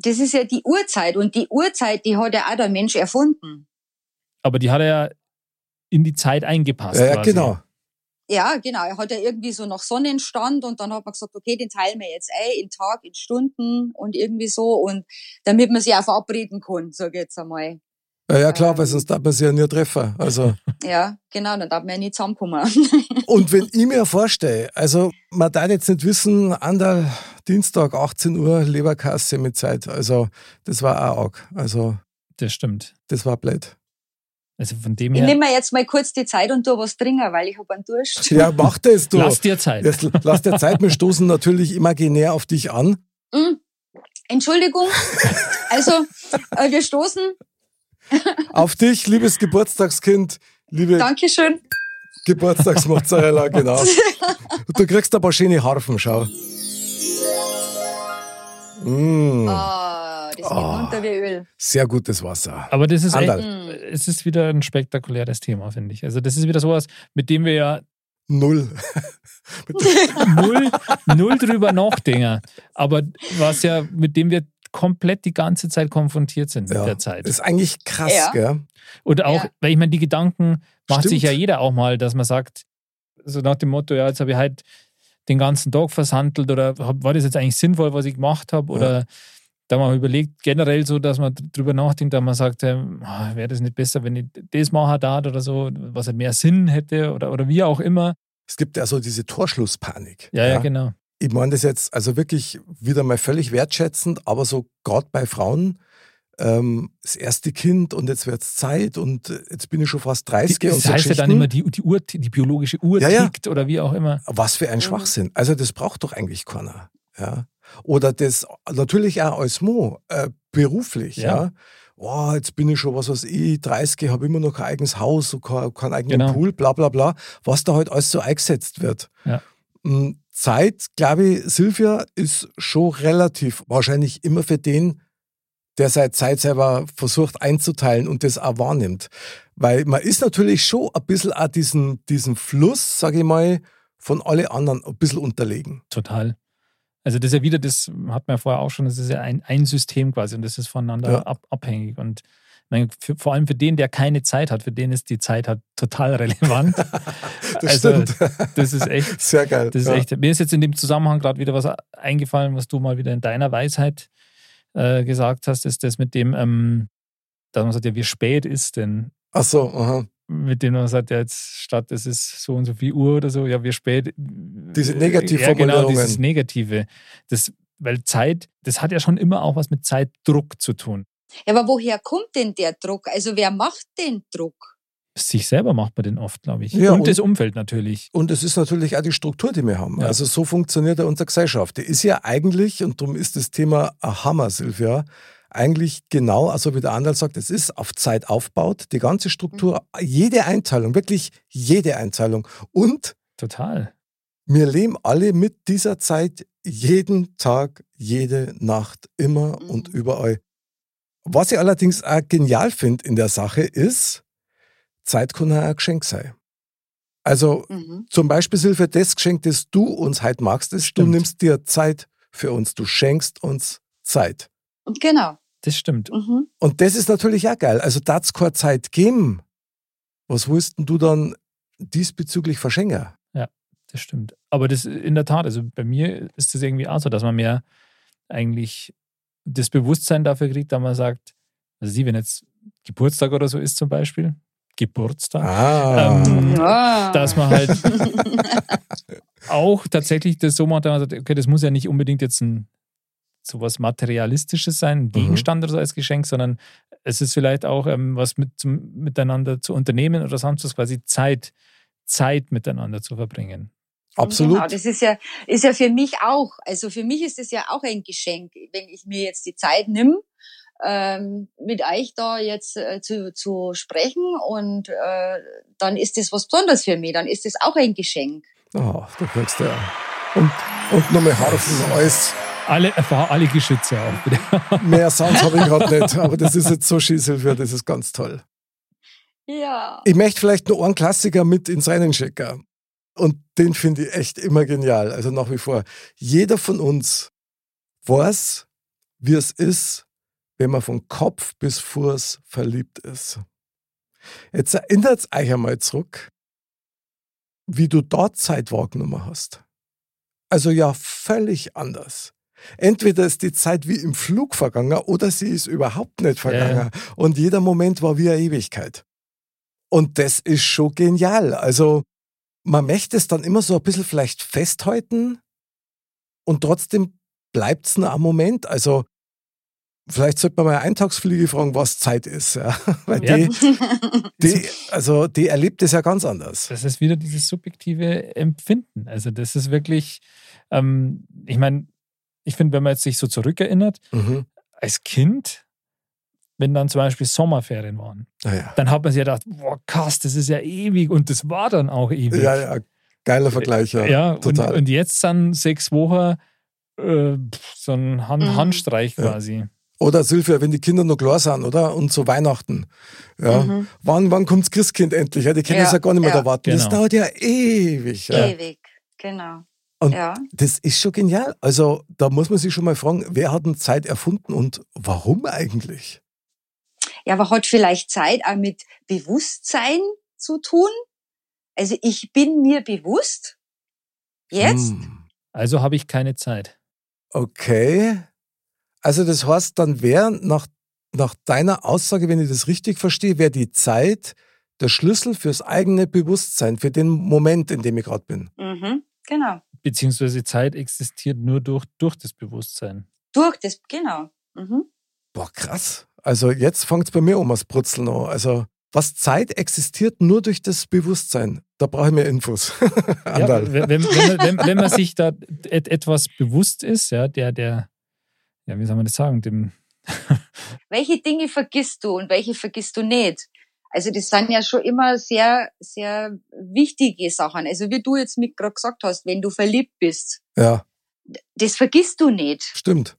Das ist ja die Uhrzeit und die Uhrzeit, die hat ja auch der Mensch erfunden. Aber die hat er ja in die Zeit eingepasst. Ja, ja, quasi. genau. Ja, genau. Er hat ja irgendwie so nach Sonnenstand und dann hat man gesagt, okay, den teilen wir jetzt ein in Tag, in Stunden und irgendwie so und damit man sich auch verabreden kann, sag ich jetzt einmal. Ja, ja klar, Ähm. weil sonst darf man sich ja nie treffen. Also, [laughs] Ja, genau, dann darf man ja nicht zusammenkommen. [laughs] und wenn ich mir vorstelle, also man darf jetzt nicht wissen, Andal, Dienstag, 18 Uhr, Leberkasse mit Zeit. Also, das war auch arg. Also, Das stimmt. das war blöd. Also von dem Ich her, nehme mir jetzt mal kurz die Zeit und tu was trinken, weil ich hab einen Durst. Ja, mach das, du. lass dir Zeit. Jetzt lass dir Zeit, wir stoßen natürlich imaginär auf dich an. Mm. Entschuldigung. Also, äh, wir stoßen. Auf dich, liebes Geburtstagskind, liebe Dankeschön. Geburtstagsmozzarella, genau. [laughs] Du kriegst ein paar schöne Harfen, schau. Mm, Ah, das geht runter wie Öl. sehr gutes Wasser. Aber das ist echt, es ist wieder ein spektakuläres Thema, finde ich. Also das ist wieder sowas, mit dem wir ja Null. [laughs] [laughs] null, null drüber nachdenken. Aber was ja, mit dem wir komplett die ganze Zeit konfrontiert sind mit Ja, der Zeit. Das ist eigentlich krass, Ja. gell? Und auch, Ja. weil ich meine, die Gedanken macht Stimmt. sich ja jeder auch mal, dass man sagt, so nach dem Motto, ja, jetzt habe ich halt den ganzen Tag versandelt oder war das jetzt eigentlich sinnvoll, was ich gemacht habe? Oder da man überlegt, generell so, dass man drüber nachdenkt, da man sagt, ähm, ah, wäre das nicht besser, wenn ich das mache da oder so, was halt mehr Sinn hätte oder, oder wie auch immer. Es gibt ja so diese Torschlusspanik. Ja, ja, genau. Ich meine das jetzt also wirklich wieder mal völlig wertschätzend, aber so gerade bei Frauen, ähm, das erste Kind und jetzt wird es Zeit und jetzt bin ich schon fast 30 das und so heißt ja dann immer, die, die, Uhr, die biologische Uhr Ja, ja. tickt oder wie auch immer. Was für ein Mhm. Schwachsinn. Also das braucht doch eigentlich keiner. Ja. Oder das natürlich auch als Mo, äh, beruflich, ja. Ja. Oh, jetzt bin ich schon, was weiß ich, 30, habe immer noch kein eigenes Haus, und kein, keinen eigenen Genau. Pool, bla bla bla, was da halt alles so eingesetzt wird. Ja. Mm, Zeit, glaube ich, Silvia, ist schon relativ wahrscheinlich immer für den, der seine Zeit selber versucht einzuteilen und das auch wahrnimmt. Weil man ist natürlich schon ein bisschen auch diesen, diesen Fluss, sage ich mal, von alle anderen ein bisschen unterlegen. Total. Also das ist ja wieder, das hat man ja vorher auch schon, das ist ja ein, ein System quasi und das ist voneinander Ja. ab, abhängig. Und meine, für, vor allem für den, der keine Zeit hat, für den ist die Zeit halt total relevant. [laughs] Das also stimmt. das ist echt, [laughs] Sehr geil. das ist ja. echt. Mir ist jetzt in dem Zusammenhang gerade wieder was eingefallen, was du mal wieder in deiner Weisheit äh, gesagt hast, ist das mit dem, ähm, dass man sagt, ja, wie spät ist denn? Ach so, aha. Mit dem man sagt, ja, jetzt statt es ist so und so viel Uhr oder so, ja, wie spät. Diese Ja, genau, dieses Negative. Das, weil Zeit, das hat ja schon immer auch was mit Zeitdruck zu tun. Ja, aber woher kommt denn der Druck? Also wer macht den Druck? Sich selber macht man den oft, glaube ich. Ja, und, und- das Umfeld natürlich. Und es ist natürlich auch die Struktur, die wir haben. Ja. Also so funktioniert ja unsere Gesellschaft. Die ist ja eigentlich, und darum ist das Thema ein Hammer, Silvia, eigentlich genau, also wie der Anderl sagt, es ist auf Zeit aufbaut, die ganze Struktur, jede Einteilung, wirklich jede Einteilung. Und Total. wir leben alle mit dieser Zeit jeden Tag, jede Nacht, immer Mhm. und überall. Was ich allerdings auch genial finde in der Sache ist, Zeit kann auch ein Geschenk sein. Also Mhm. zum Beispiel, Silvia, das Geschenk, das du uns heute machst, ist, du nimmst dir Zeit für uns. Du schenkst uns Zeit. Und genau. Das stimmt. Mhm. Und das ist natürlich auch geil. Also, da es keine Zeit geben, was willst du dann diesbezüglich verschenken? Das stimmt. Aber das in der Tat, also bei mir ist das irgendwie auch so, dass man mehr eigentlich das Bewusstsein dafür kriegt, da man sagt, also sie, wenn jetzt Geburtstag oder so ist zum Beispiel, Geburtstag, Ah. Ähm, Ja. dass man halt [laughs] auch tatsächlich das so macht, dass man sagt, okay, das muss ja nicht unbedingt jetzt ein sowas Materialistisches sein, ein Gegenstand oder so als Geschenk, sondern es ist vielleicht auch ähm, was mit, zum, miteinander zu unternehmen oder sonst was, quasi Zeit, Zeit miteinander zu verbringen. Absolut. Genau, das ist ja, ist ja für mich auch. Also für mich ist es ja auch ein Geschenk, wenn ich mir jetzt die Zeit nimm, ähm, mit euch da jetzt äh, zu, zu sprechen und äh, dann ist das was Besonderes für mich. Dann ist das auch ein Geschenk. Ah, da kriegst du ja. Und, und nochmal Harfen, alles. Alle, alle Geschütze auch. bitte. [laughs] Mehr Sounds habe ich gerade nicht, aber das ist jetzt so Silvia, das ist ganz toll. Ja. Ich möchte vielleicht noch einen Klassiker mit ins Rennen schicken. Und den finde ich echt immer genial. Also nach wie vor. Jeder von uns weiß, wie es ist, wenn man von Kopf bis Fuß verliebt ist. Jetzt erinnert euch einmal zurück, wie du dort Zeit wahrgenommen hast. Also ja, völlig anders. Entweder ist die Zeit wie im Flug vergangen oder sie ist überhaupt nicht vergangen. Und jeder Moment war wie eine Ewigkeit. Und das ist schon genial. Also man möchte es dann immer so ein bisschen vielleicht festhalten und trotzdem bleibt es nur am Moment. Also vielleicht sollte man mal eine Eintagsfliege fragen, was Zeit ist. Ja? [laughs] Weil Ja. die, [laughs] die, also die erlebt es ja ganz anders. Das ist wieder dieses subjektive Empfinden. Also das ist wirklich, ähm, ich meine, ich finde, wenn man jetzt sich so zurückerinnert, Mhm. als Kind, wenn dann zum Beispiel Sommerferien waren, Naja. dann hat man sich ja gedacht, boah, krass, das ist ja ewig und das war dann auch ewig. Ja, ja, geiler Vergleich, ja. Ja, und, total. und jetzt dann sechs Wochen äh, so ein Hand Mhm. Handstreich Ja. quasi. Oder Silvia, wenn die Kinder noch klar sind, oder? Und zu Weihnachten. Ja. Mhm. Wann, wann kommt's Christkind endlich? Ja, die können Ja, es ja gar nicht mehr ja. erwarten. Das Genau. dauert ja ewig. Ja. Ewig. Genau. Und ja. das ist schon genial. Also da muss man sich schon mal fragen, wer hat denn Zeit erfunden und warum eigentlich? Ja, aber hat vielleicht Zeit auch mit Bewusstsein zu tun? Also ich bin mir bewusst, jetzt, Hm, Also habe ich keine Zeit. okay. Also das heißt, dann wäre nach, nach deiner Aussage, wenn ich das richtig verstehe, wäre die Zeit der Schlüssel fürs eigene Bewusstsein, für den Moment, in dem ich gerade bin. Mhm, genau. Beziehungsweise Zeit existiert nur durch, durch das Bewusstsein. Durch das, genau. Mhm. Boah, krass. Also jetzt fängt es bei mir um das Brutzeln an. Also was Zeit existiert nur durch das Bewusstsein. Da brauche ich mehr Infos. [laughs] ja, wenn, wenn, wenn, wenn, wenn man sich da et, etwas bewusst ist, ja, der, der, ja, wie soll man das sagen, dem. [laughs] welche Dinge vergisst du und welche vergisst du nicht? Also das sind ja schon immer sehr, sehr wichtige Sachen. Also wie du jetzt mit gerade gesagt hast, wenn du verliebt bist, ja. das vergisst du nicht. Stimmt.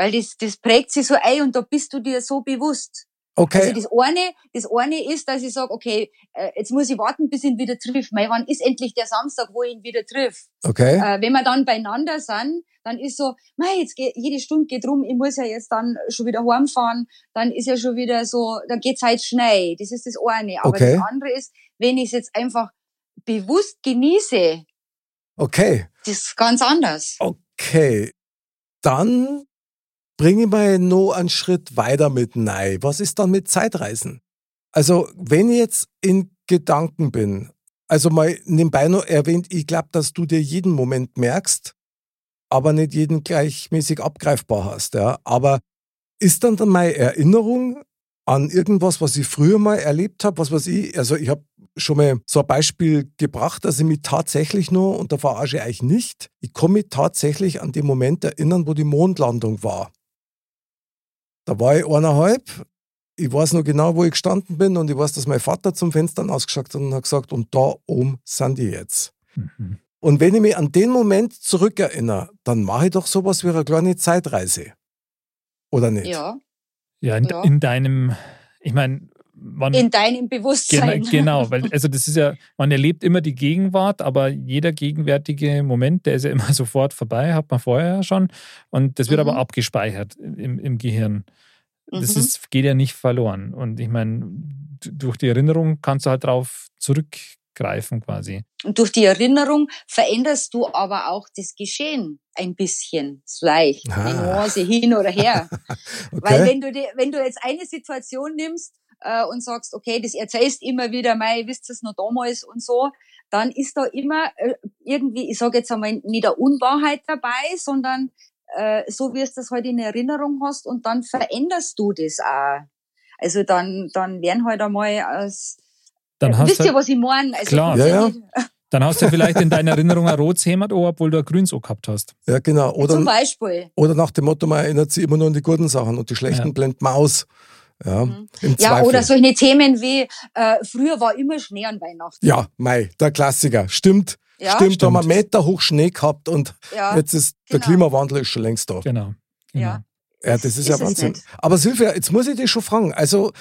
Weil das, das prägt sich so ein und da bist du dir so bewusst. Okay. Also das eine, das eine ist, dass ich sage, okay, äh, jetzt muss ich warten, bis ich ihn wieder triff. Mei, wann ist endlich der Samstag, wo ich ihn wieder triff? Okay. Äh, wenn wir dann beieinander sind, dann ist so, mei, jetzt geht, jede Stunde geht rum, ich muss ja jetzt dann schon wieder heimfahren, dann ist ja schon wieder so, da geht's halt schnell. Das ist das eine. Aber Okay. das andere ist, wenn ich es jetzt einfach bewusst genieße, Okay. das ist ganz anders. Okay. Dann bringe ich mal noch einen Schritt weiter mit Nei. Was ist dann mit Zeitreisen? Also, wenn ich jetzt in Gedanken bin, also mal nebenbei noch erwähnt, ich glaube, dass du dir jeden Moment merkst, aber nicht jeden gleichmäßig abgreifbar hast. Ja? Aber ist dann, dann meine Erinnerung an irgendwas, was ich früher mal erlebt habe, was weiß ich, also ich habe schon mal so ein Beispiel gebracht, dass ich mich tatsächlich nur, und da verarsche ich euch nicht, ich kann mich tatsächlich an den Moment erinnern, wo die Mondlandung war. Da war ich eineinhalb, ich weiß noch genau, wo ich gestanden bin und ich weiß, dass mein Vater zum Fenster ausgeschaut hat und hat gesagt, und da oben sind die jetzt. Mhm. Und wenn ich mich an den Moment zurückerinnere, dann mache ich doch sowas wie eine kleine Zeitreise. Oder nicht? Ja, Ja, in, Ja. in deinem, ich meine, man. in deinem Bewusstsein. Genau, genau, weil also das ist ja, man erlebt immer die Gegenwart, aber jeder gegenwärtige Moment, der ist ja [laughs] immer sofort vorbei, hat man vorher ja schon. Und das wird Mhm. aber abgespeichert im, im Gehirn. Das Mhm. ist, geht ja nicht verloren. Und ich meine, durch die Erinnerung kannst du halt drauf zurückgreifen quasi. Und durch die Erinnerung veränderst du aber auch das Geschehen ein bisschen, leicht, Ah. eine Nuance hin oder her. [laughs] Okay. Weil wenn du, die, wenn du jetzt eine Situation nimmst äh, und sagst, okay, das erzählst immer wieder, mei, wisst ihr es noch damals und so, dann ist da immer äh, irgendwie, ich sage jetzt einmal, nicht eine Unwahrheit dabei, sondern äh, so wie es das halt in Erinnerung hast und dann veränderst du das auch. Also dann, dann werden halt einmal als Dann hast, Wisst du, ihr, was ich meine? Also Klar. Ja, ja. [laughs] dann hast du vielleicht in deiner Erinnerung ein rotes Hämat, obwohl du ein grünes auch gehabt hast. ja, genau. Zum Oder, Beispiel. oder nach dem Motto, man erinnert sich immer nur an die guten Sachen und die schlechten Ja. blendet man aus. Ja, Mhm. im Ja, oder solche Themen wie, äh, früher war immer Schnee an Weihnachten. Ja, Mai, der Klassiker. Stimmt. Ja, Stimmt, da haben wir Stimmt. Meter hoch Schnee gehabt und ja, jetzt ist der genau. Klimawandel ist schon längst da. Genau. genau. Ja. Ja, das ist, Ist ja Wahnsinn. Aber Silvia, jetzt muss ich dich schon fragen. Also,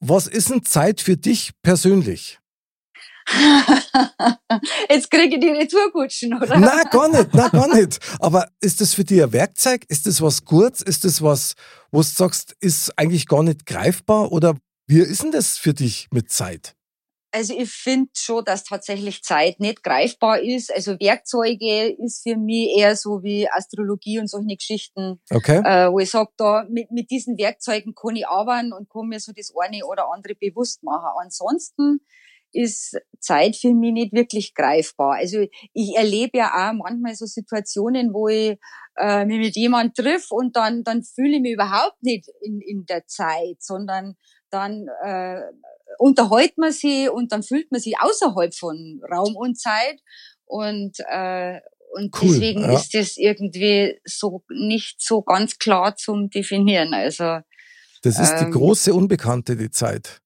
was ist denn Zeit für dich persönlich? [laughs] Jetzt kriege ich die Retourkutschen, oder? Na, gar nicht, na, gar nicht. Aber ist das für dich ein Werkzeug? Ist das was kurz? Ist das was, wo du sagst, ist eigentlich gar nicht greifbar? Oder wie ist denn das für dich mit Zeit? Also ich finde schon, dass tatsächlich Zeit nicht greifbar ist. Also Werkzeuge ist für mich eher so wie Astrologie und solche Geschichten, Okay? äh, wo ich sage, da mit, mit diesen Werkzeugen kann ich arbeiten und kann mir so das eine oder andere bewusst machen. Ansonsten ist Zeit für mich nicht wirklich greifbar. Also ich erlebe ja auch manchmal so Situationen, wo ich äh, mich mit jemand triff und dann, dann fühle ich mich überhaupt nicht in, in der Zeit, sondern dann äh, unterhält man sie und dann fühlt man sich außerhalb von Raum und Zeit und äh, und Cool, deswegen ja. ist das irgendwie so nicht so ganz klar zum definieren. Also Das ist die ähm, große Unbekannte, die Zeit.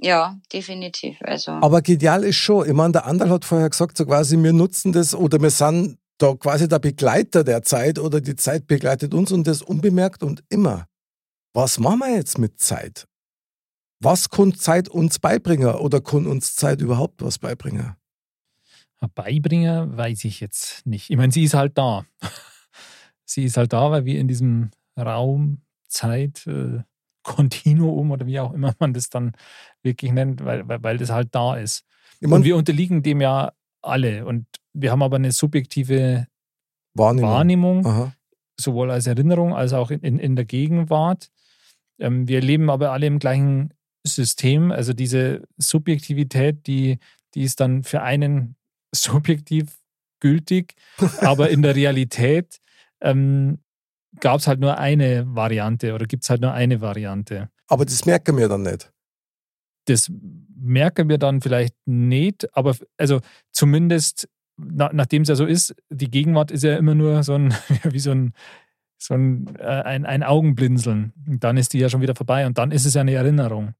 Ja, definitiv. Also Aber genial ist schon. Ich meine, der Andal hat vorher gesagt, so quasi, wir nutzen das oder wir sind da quasi der Begleiter der Zeit oder die Zeit begleitet uns und das unbemerkt und immer. Was machen wir jetzt mit Zeit? Was kann Zeit uns beibringen oder kann uns Zeit überhaupt was beibringen? Ein Beibringer weiß ich jetzt nicht. Ich meine, sie ist halt da. [laughs] sie ist halt da, weil wir in diesem Raum, Zeit, äh, Kontinuum oder wie auch immer man das dann wirklich nennt, weil, weil, weil das halt da ist. Ich Und wir unterliegen dem ja alle. Und wir haben aber eine subjektive Wahrnehmung. Wahrnehmung. Sowohl als Erinnerung als auch in, in, in der Gegenwart. Ähm, wir leben aber alle im gleichen System. Also diese Subjektivität, die, die ist dann für einen [laughs] subjektiv gültig, aber in der Realität ähm, gab es halt nur eine Variante oder gibt es halt nur eine Variante. Aber das merken wir dann nicht. Das merken wir dann vielleicht nicht, aber also zumindest na, nachdem es ja so ist, die Gegenwart ist ja immer nur so ein, [laughs] wie so ein, so ein, äh, ein, ein Augenblinzeln. Und dann ist die ja schon wieder vorbei und dann ist es ja eine Erinnerung.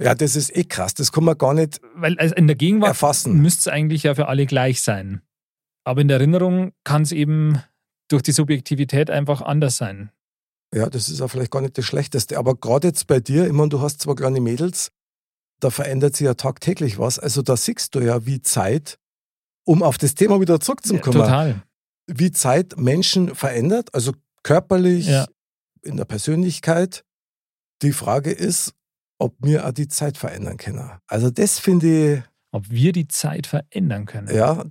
Ja, das ist eh krass. Das kann man gar nicht Weil also in der Gegenwart erfassen. müsste es eigentlich ja für alle gleich sein. Aber in der Erinnerung kann es eben durch die Subjektivität einfach anders sein. Ja, das ist auch vielleicht gar nicht das Schlechteste. Aber gerade jetzt bei dir, ich meine, du hast zwei kleine Mädels, da verändert sich ja tagtäglich was. Also da siehst du ja, wie Zeit, um auf das Thema wieder zurückzukommen, Total. wie Zeit Menschen verändert, also körperlich, Ja. in der Persönlichkeit. Die Frage ist, ob wir auch die Zeit verändern können. Also das finde Ob wir die Zeit verändern können. ich, ja,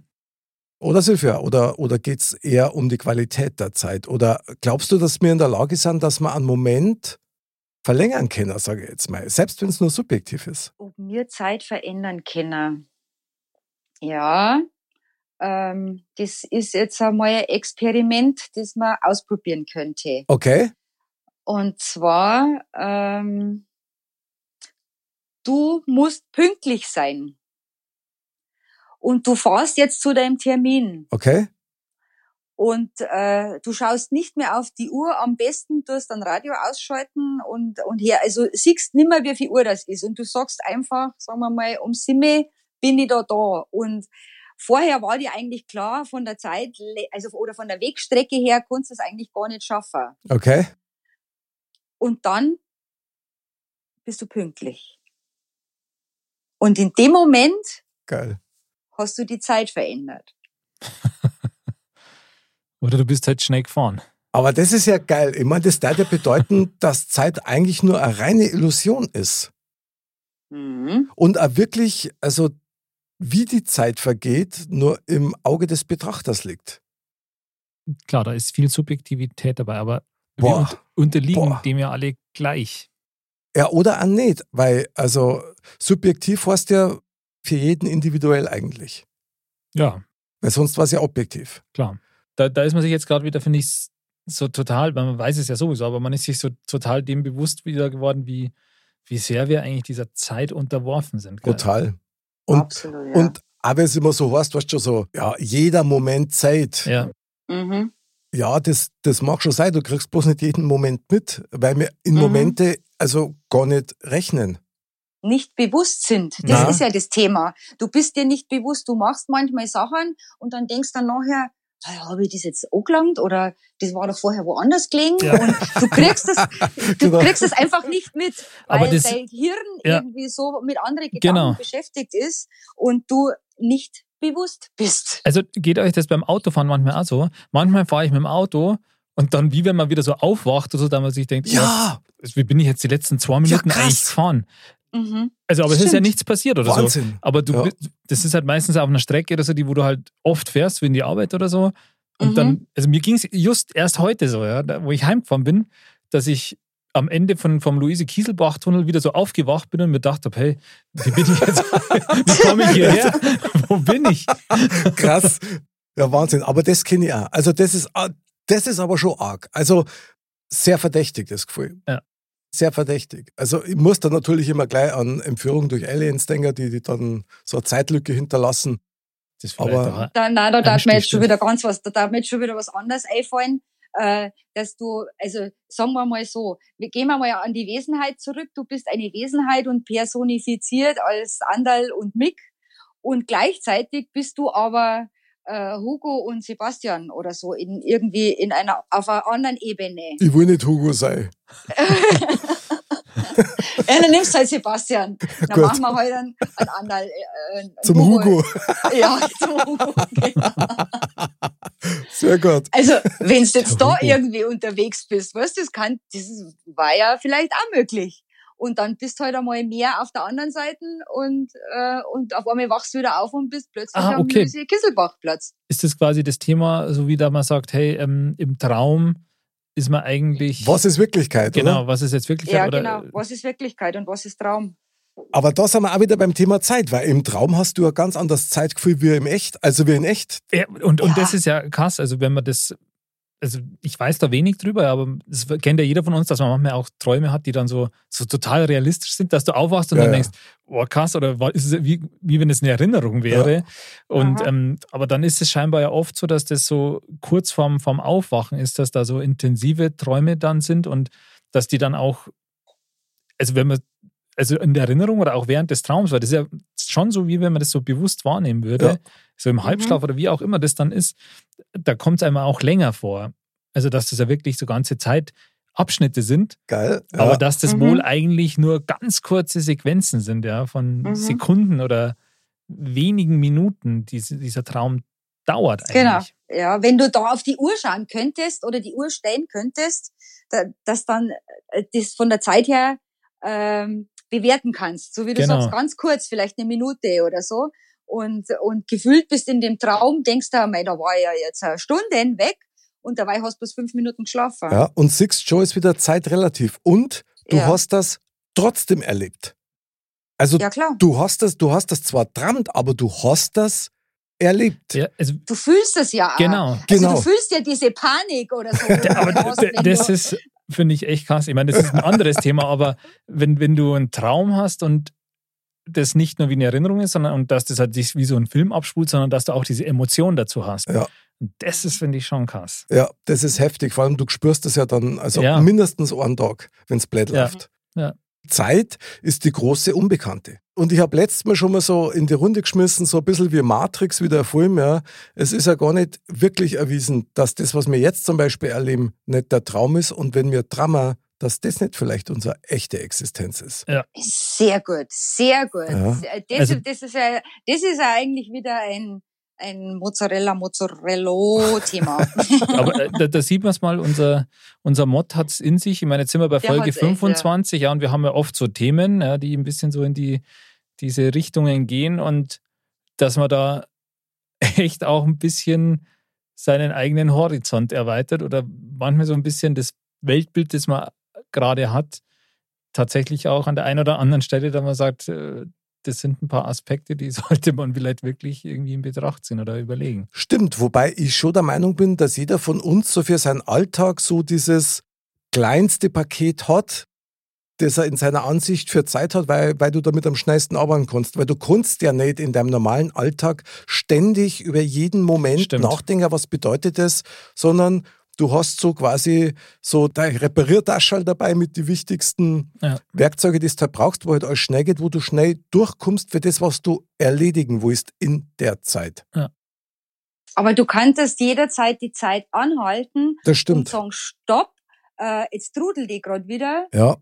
oder Silvia, oder, oder geht es eher um die Qualität der Zeit? Oder glaubst du, dass wir in der Lage sind, dass wir einen Moment verlängern können, sage ich jetzt mal, selbst wenn es nur subjektiv ist? ob wir Zeit verändern können. Ja, ähm, das ist jetzt einmal ein Experiment, das man ausprobieren könnte. Okay? Und zwar, ähm, du musst pünktlich sein. Und du fahrst jetzt zu deinem Termin Okay? und äh, du schaust nicht mehr auf die Uhr. Am besten tust dann Radio ausschalten und und her. Also siehst nimmer, wie viel Uhr das ist und du sagst einfach, sagen wir mal, um Simme bin ich da da. Und vorher war dir eigentlich klar von der Zeit, also oder von der Wegstrecke her, konntest du es eigentlich gar nicht schaffen. Okay? Und dann bist du pünktlich. Und in dem Moment Geil. Hast du die Zeit verändert. [laughs] Oder du bist halt schnell gefahren. Aber das ist ja geil. Ich meine, das darf ja bedeuten, [laughs] dass Zeit eigentlich nur eine reine Illusion ist. Mhm. Und auch wirklich, also wie die Zeit vergeht, nur im Auge des Betrachters liegt. Klar, da ist viel Subjektivität dabei, aber Boah. wir unt- unterliegen Boah. dem ja alle gleich. Ja, oder auch nicht, weil, also subjektiv heißt ja für jeden individuell eigentlich. Ja, Weil sonst war es ja objektiv. klar. Da, da ist man sich jetzt gerade wieder, finde ich, so total, weil man weiß es ja sowieso, aber man ist sich so total dem bewusst wieder geworden, wie, wie sehr wir eigentlich dieser Zeit unterworfen sind. gell? Total. Und, Absolut, ja. und auch wenn es immer so heißt, weißt du schon so, ja, jeder Moment Zeit. Ja, mhm. Ja, das, das mag schon sein, du kriegst bloß nicht jeden Moment mit, weil wir in Mhm. Momente also gar nicht rechnen. Nicht bewusst sind. Das Na. ist ja das Thema. Du bist dir nicht bewusst, du machst manchmal Sachen und dann denkst dann nachher, ah, habe ich das jetzt angelangt oder das war doch vorher woanders gelegen Ja. und du kriegst es, [laughs] du Genau. kriegst es einfach nicht mit, [laughs] weil Aber das- dein Hirn Ja. irgendwie so mit anderen Gedanken Genau. beschäftigt ist und du nicht bewusst bist. Also geht euch das beim Autofahren manchmal auch so? Manchmal fahre ich mit dem Auto und dann, wie wenn man wieder so aufwacht oder so, dann man sich denkt, Ja, wie bin ich jetzt die letzten zwei Minuten krass. eigentlich gefahren? Mhm. Also, aber es ist ja Stimmt. nichts passiert oder so. Wahnsinn. Aber du, Ja. das ist halt meistens auf einer Strecke oder so, die, wo du halt oft fährst, wie in die Arbeit oder so. Und Mhm. dann, also mir ging es just erst heute so, ja, da, wo ich heimgefahren bin, dass ich am Ende von, vom Luise-Kieselbach-Tunnel wieder so aufgewacht bin und mir gedacht habe, hey, wie bin ich jetzt, [laughs] wie komme ich hierher? wo bin ich? krass. Ja, Wahnsinn. Aber das kenne ich auch. Also das ist, ah, das ist aber schon arg. Also sehr verdächtig, das Gefühl. Ja. Sehr verdächtig. Also ich muss da natürlich immer gleich an Entführung durch Aliens denken, die, die dann so eine Zeitlücke hinterlassen. Das Aber- Da, nein, da darf mir jetzt schon wieder ganz was, da darf mir jetzt schon wieder was anderes einfallen, äh, dass du, also sagen wir mal so, wir gehen wir mal an die Wesenheit zurück. Du bist eine Wesenheit und personifiziert als Andal und Mick und gleichzeitig bist du aber äh, Hugo und Sebastian oder so in irgendwie in einer auf einer anderen Ebene. Ich will nicht Hugo sein. [laughs] Ja, dann nimmst du halt Sebastian. [laughs] Dann Gut. machen wir halt einen, einen Andal. Äh, einen Zum Hugo. [laughs] Ja, zum Hugo. Genau. Sehr gut. Also, wenn du jetzt da Hugo. irgendwie unterwegs bist, weißt du, das kann, das war ja vielleicht auch möglich. Und dann bist du halt einmal mehr auf der anderen Seite und, äh, und auf einmal wachst du wieder auf und bist plötzlich Ah, am okay. Luise Kisselbachplatz. ist das quasi das Thema, so wie da man sagt, hey, ähm, im Traum ist man eigentlich. Was ist Wirklichkeit? Genau, Oder? was ist jetzt Wirklichkeit? Ja, oder, genau. Was ist Wirklichkeit und was ist Traum? Aber da sind wir auch wieder beim Thema Zeit, weil im Traum hast du ein ganz anderes Zeitgefühl wie im Echt, also wie in echt. Ja, und, und Ja. das ist ja krass. Also, wenn man das. Also, ich weiß da wenig drüber, aber das kennt ja jeder von uns, dass man manchmal auch Träume hat, die dann so, so total realistisch sind, dass du aufwachst und Ja, dann ja. denkst, oh krass, oder ist es wie, wie wenn es eine Erinnerung wäre. Und, Aha. ähm, aber dann ist es scheinbar ja oft so, dass das so kurz vorm, vorm Aufwachen ist, dass da so intensive Träume dann sind und dass die dann auch, also wenn man, also in der Erinnerung oder auch während des Traums, weil das ist ja schon so, wie wenn man das so bewusst wahrnehmen würde, Ja. so im Halbschlaf oder wie auch immer das dann ist, da kommt es einem auch länger vor. Also dass das ja wirklich so ganze Zeitabschnitte sind, Geil. Ja. aber dass das Mhm. wohl eigentlich nur ganz kurze Sequenzen sind, ja, von Mhm. Sekunden oder wenigen Minuten, diese, dieser Traum dauert Genau. eigentlich. Ja, wenn du da auf die Uhr schauen könntest oder die Uhr stellen könntest, da, dass dann äh, das von der Zeit her ähm, bewerten kannst. So wie du Genau. sagst, ganz kurz, vielleicht eine Minute oder so. Und, und gefühlt bist in dem Traum, denkst du, mei, da war ja jetzt eine Stunde weg und dabei hast du bloß fünf Minuten geschlafen. ja, und Sixth Show ist wieder zeitrelativ. Und du Ja. hast das trotzdem erlebt. Also Ja, klar. du hast das, du hast das zwar trammt, aber du hast das erlebt. Ja, also, Du fühlst es ja auch. genau. Also Genau. du fühlst ja diese Panik oder so. [laughs] Aber das du- ist, finde ich, echt krass. Ich meine, das ist ein anderes Thema, aber wenn, wenn du einen Traum hast und das nicht nur wie eine Erinnerung ist, sondern und dass das halt sich wie so ein Film abspult, sondern dass du auch diese Emotion dazu hast. Ja. Und das ist, finde ich, schon krass. Ja, das ist heftig. Vor allem, du spürst das ja dann, also Ja. mindestens einen Tag, wenn es blöd Ja. läuft. Ja. Zeit ist die große Unbekannte. Und ich habe letztes Mal schon mal so in die Runde geschmissen, so ein bisschen wie Matrix, wie der Film, ja. Es ist ja gar nicht wirklich erwiesen, dass das, was wir jetzt zum Beispiel erleben, nicht der Traum ist. Und wenn wir Drama, dass das nicht vielleicht unsere echte Existenz ist. Sehr gut, sehr gut. Ja. Das, Also- das, ist ja, das ist ja eigentlich wieder ein, ein Mozzarella-Mozzarella-Thema. [laughs] Aber äh, da, da sieht man es mal, unser, unser Mod hat es in sich. Ich meine, jetzt sind wir bei Der Folge hat's echt, ja. 25, ja. und wir haben ja oft so Themen, ja, die ein bisschen so in die, diese Richtungen gehen und dass man da [laughs] echt auch ein bisschen seinen eigenen Horizont erweitert oder manchmal so ein bisschen das Weltbild, das man gerade hat, tatsächlich auch an der einen oder anderen Stelle, da man sagt, äh, das sind ein paar Aspekte, die [laughs] sollte man vielleicht wirklich irgendwie in Betracht ziehen oder überlegen. Stimmt, wobei ich schon der Meinung bin, dass jeder von uns so für seinen Alltag so dieses kleinste Paket hat, das er in seiner Ansicht für Zeit hat, weil, weil du damit am schnellsten arbeiten kannst. Weil du kannst ja nicht in deinem normalen Alltag ständig über jeden Moment Stimmt. nachdenken, was bedeutet das, sondern du hast so quasi so deine Repariertasche dabei mit die wichtigsten Ja. Werkzeuge, die du halt brauchst, wo halt alles schnell geht, wo du schnell durchkommst für das, was du erledigen willst in der Zeit. Aber du kannst jederzeit die Zeit anhalten Das und stimmt. sagen, stopp, äh, jetzt trudel die gerade wieder. Ja,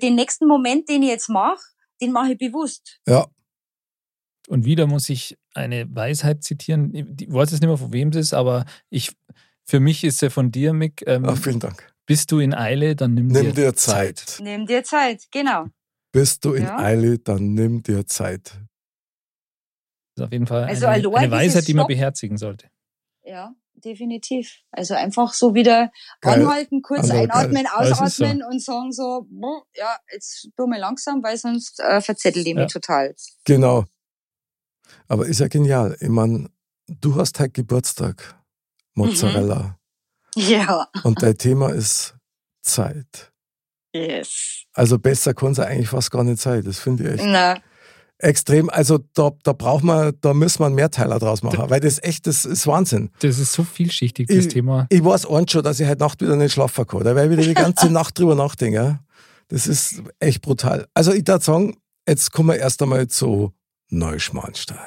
Den nächsten Moment, den ich jetzt mache, den mache ich bewusst. ja. Und wieder muss ich eine Weisheit zitieren. Ich weiß jetzt nicht mehr, von wem es ist, aber ich, für mich ist er von dir, Mick. Ähm, Ach, vielen Dank. bist du in Eile, dann nimm, Nimm dir Zeit. Nimm dir Zeit, genau. Bist du in Ja. Eile, dann nimm dir Zeit. Das ist auf jeden Fall Also eine, eine Weisheit, die man beherzigen sollte. Ja, definitiv. Also einfach so wieder Geil. anhalten, kurz Also geil. einatmen, Das ist so. ausatmen und sagen so, boah, ja, jetzt tu mal langsam, weil sonst äh, verzettelt ich Ja. mich total. Genau. Aber ist ja genial. Ich meine, du hast halt Geburtstag, Mozzarella. Ja. Und dein Thema ist Zeit. Yes. Also besser kann es eigentlich fast gar nicht sein. Das finde ich echt Na, extrem. Also da, da braucht man, da müssen wir einen Mehrteiler draus machen. Weil das echt, das ist Wahnsinn. Das ist so vielschichtig, das Ich- Thema. Ich weiß eins schon, dass ich heute Nacht wieder nicht schlafen kann, weil ich wieder die ganze [laughs] Nacht drüber nachdenke. ja. Das ist echt brutal. Also ich würde sagen, jetzt kommen wir erst einmal zu Neuschmarnstein.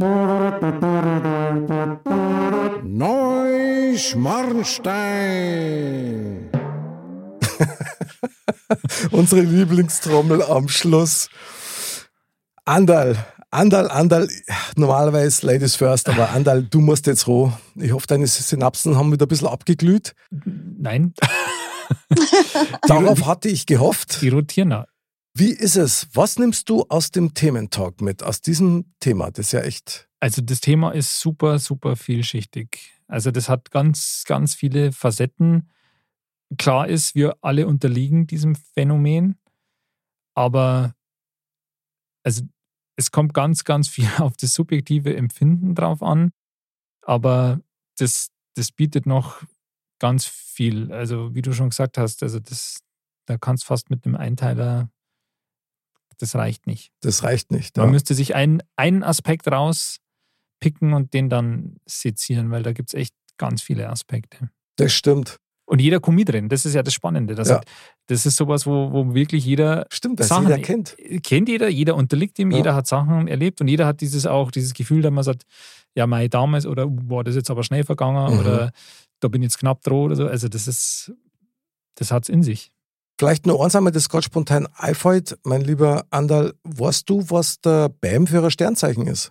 Neuschmarnstein. [laughs] Unsere Lieblingstrommel am Schluss. Andal, Andal, Andal, normalerweise Ladies first, aber Andal, du musst jetzt roh. Ich hoffe, deine Synapsen haben wieder ein bisschen abgeglüht. Nein, [laughs] Darauf hatte ich gehofft. die rotieren. Wie ist es? Was nimmst du aus dem Thementalk mit, aus diesem Thema? Das ist ja echt. Also das Thema ist super, super vielschichtig. Also das hat ganz, ganz viele Facetten. klar ist, wir alle unterliegen diesem Phänomen, aber also es kommt ganz, ganz viel auf das subjektive Empfinden drauf an, aber das, das bietet noch ganz viel. Also wie du schon gesagt hast, also das, da kannst fast mit einem Einteiler, das reicht nicht. Das reicht nicht. Man müsste sich einen, einen Aspekt rauspicken und den dann sezieren, weil da gibt es echt ganz viele Aspekte. Das stimmt. Und jeder Kommi drin, das ist ja das Spannende. Das, Ja. hat, das ist sowas, wo, wo wirklich jeder Stimmt, das Sachen- jeder kennt. kennt jeder, jeder unterliegt ihm, Ja. jeder hat Sachen erlebt und jeder hat dieses auch, dieses Gefühl, dass man sagt, ja, mein damals oder boah, das ist jetzt aber schnell vergangen Mhm. oder da bin ich jetzt knapp droh oder so. Also das ist, das hat es in sich. Vielleicht nur eins einmal, das gerade spontan einfällt. Mein lieber Andal, weißt du, was der BAM für ein Sternzeichen ist?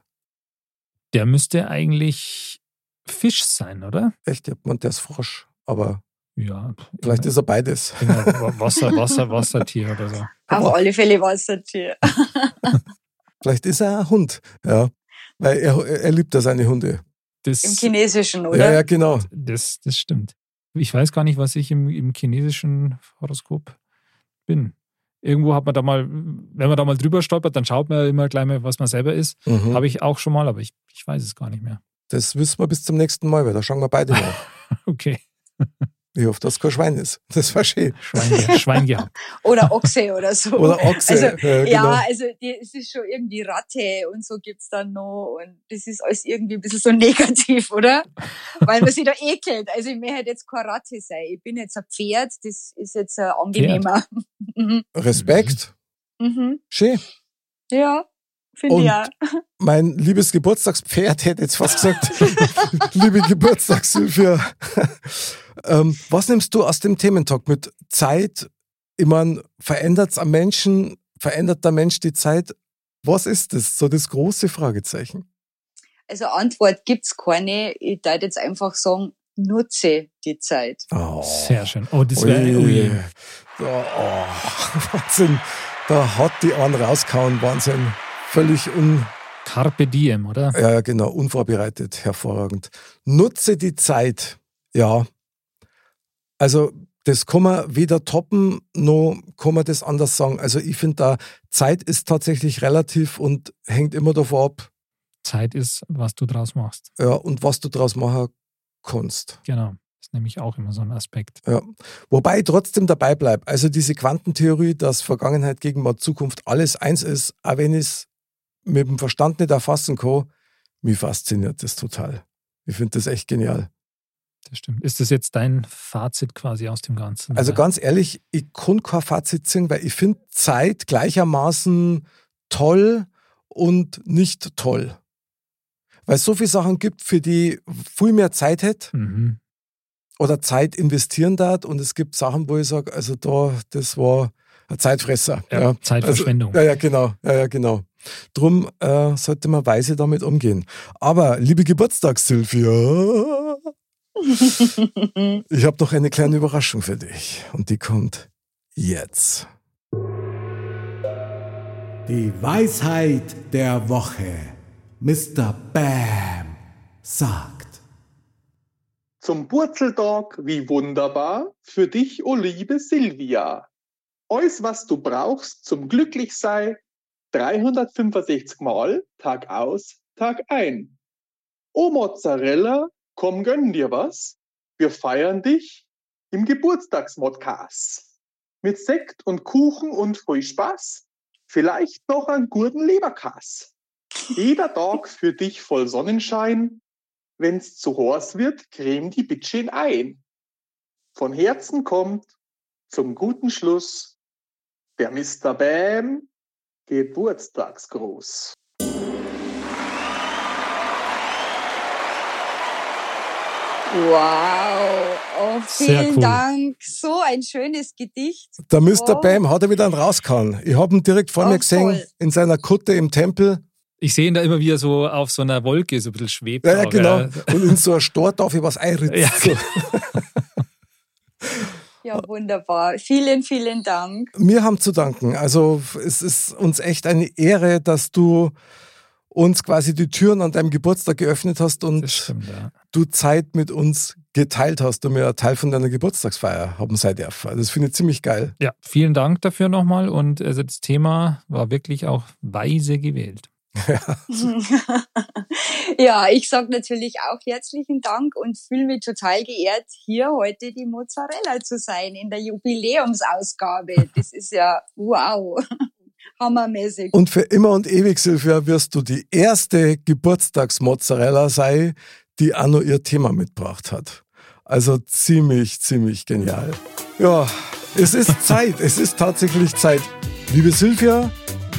Der müsste eigentlich Fisch sein, oder? Echt, gemeint, der ist Frosch. Aber Ja. vielleicht ist er beides. Genau, Wasser, Wasser, Wassertier oder so. [laughs] Auf Aber- alle Fälle Wassertier. [laughs] Vielleicht ist er ein Hund. Ja. Weil er, er liebt ja seine Hunde. Das, Im Chinesischen, oder? Ja, ja, genau. das, das stimmt. Ich weiß gar nicht, was ich im, im chinesischen Horoskop bin. Irgendwo hat man da mal, wenn man da mal drüber stolpert, dann schaut man immer gleich mal, was man selber ist. Mhm. Habe ich auch schon mal, aber ich, ich weiß es gar nicht mehr. Das wissen wir bis zum nächsten Mal, weil da schauen wir beide nach. [laughs] Okay, Ich hoffe, dass kein Schwein ist. Das war schön. Schwein, Schwein gehabt. [laughs] Oder Ochse oder so. Oder Ochse. Also, ja, genau. Ja, also die, es ist schon irgendwie Ratte und so gibt's dann noch und das ist alles irgendwie ein bisschen so [laughs] negativ, oder? Weil man sich da ekelt. Also ich möchte jetzt keine Ratte sein. Ich bin jetzt ein Pferd, das ist jetzt äh, angenehmer. [laughs] Mhm. Respekt. Mhm. Schön. Ja, finde Und- auch. Mein liebes Geburtstagspferd hätte jetzt fast gesagt, [laughs] liebe Geburtstagshilfe. ähm, was nimmst du aus dem Thementalk mit Zeit? Ich meine, verändert es am Menschen, verändert der Mensch die Zeit? Was ist das? So das große Fragezeichen. Also Antwort gibt's keine. Ich würde jetzt einfach sagen, nutze die Zeit. Oh. Sehr schön. Oh, das wäre. Ja, oh, [laughs] Wahnsinn. Da hat die einen rausgehauen. Wahnsinn. Völlig un, Carpe diem, oder? ja, genau, unvorbereitet. Hervorragend. Nutze die Zeit. Ja. Also, das kann man weder toppen, noch kann man das anders sagen. Also, ich finde da, Zeit ist tatsächlich relativ und hängt immer davon ab, Zeit ist, was du draus machst. ja, und was du draus machen kannst. Genau. Das ist nämlich auch immer so ein Aspekt. Ja. Wobei ich trotzdem dabei bleibe. Also diese Quantentheorie, dass Vergangenheit, Gegenwart, Zukunft alles eins ist, auch wenn ich es mit dem Verstand nicht erfassen kann, mich fasziniert das total. Ich finde das echt genial. Das stimmt. Ist das jetzt dein Fazit quasi aus dem Ganzen? Also ganz ehrlich, ich kann kein Fazit ziehen, weil ich finde Zeit gleichermaßen toll und nicht toll. Weil es so viele Sachen gibt, für die viel mehr Zeit hätte Mhm. oder Zeit investieren darf. Und es gibt Sachen, wo ich sage, also da, das war ein Zeitfresser. Ja, Zeitverschwendung. Also, ja, ja, genau. Ja, ja, genau. Drum äh, sollte man weise damit umgehen. Aber, liebe Geburtstagssylvia, [laughs] ich habe noch eine kleine Überraschung für dich. Und die kommt jetzt. Die Weisheit der Woche. Mr. Bam sagt. Zum Burzeltag, wie wunderbar, für dich, o liebe Silvia. Alles, was du brauchst zum Glücklichsein, 365 Mal, Tag aus, Tag ein. O Mozzarella, komm, gönn dir was. Wir feiern dich im Geburtstagsmodcast. Mit Sekt und Kuchen und viel Spaß. Vielleicht noch einen guten Leberkass. Jeder Tag für dich voll Sonnenschein. Wenn's zu heiß wird, creme die Bitchen ein. Von Herzen kommt zum guten Schluss der Mr. Bam Geburtstagsgruß. Wow. Oh, vielen cool. Dank. So ein schönes Gedicht. Der Mr. Oh. Bam hat er wieder einen rausgehauen. Ich habe ihn direkt vor Oh, mir gesehen, voll. in seiner Kutte im Tempel. Ich sehe ihn da immer wieder so auf so einer Wolke, so ein bisschen schwebt. Ja, ja, auch, genau. ja. Und in so einer Stor darf ich was [laughs] einritzen. Ja, so. [laughs] Ja, wunderbar. Vielen, vielen Dank. Wir haben zu danken. Also es ist uns echt eine Ehre, dass du uns quasi die Türen an deinem Geburtstag geöffnet hast und stimmt, ja. du Zeit mit uns geteilt hast und mir einen Teil von deiner Geburtstagsfeier haben sein dürfen. Das finde ich ziemlich geil. Ja, vielen Dank dafür nochmal und also das Thema war wirklich auch weise gewählt. [laughs] ja, ich sage natürlich auch herzlichen Dank und fühle mich total geehrt, hier heute die Mozzarella zu sein in der Jubiläumsausgabe. Das ist ja wow. [laughs] Hammermäßig. Und für immer und ewig, Silvia, wirst du die erste Geburtstagsmozzarella sein, die noch ihr Thema mitgebracht hat. Also ziemlich, ziemlich genial. Ja, es ist Zeit. es ist tatsächlich Zeit. Liebe Silvia,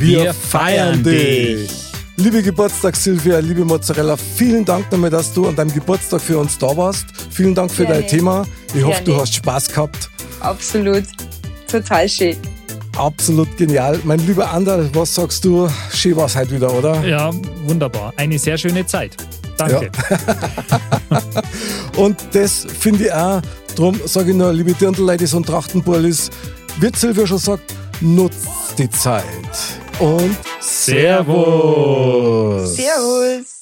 wir, wir feiern dich. Liebe Geburtstags-Silvia, liebe Mozzarella, vielen Dank nochmal, dass du an deinem Geburtstag für uns da warst. Vielen Dank für Gerne. dein Thema. Ich Gerne. hoffe, du hast Spaß gehabt. Absolut. Total schön. Absolut genial. Mein lieber Ander, was sagst du? Schön war es heute wieder, oder? Ja, wunderbar. Eine sehr schöne Zeit. Danke. Ja. [laughs] und das finde ich auch, darum sage ich nur, liebe Dirndl-Ladies und Trachtenburlis, wie Silvia schon sagt, nutzt die Zeit. Und Servus. Servus.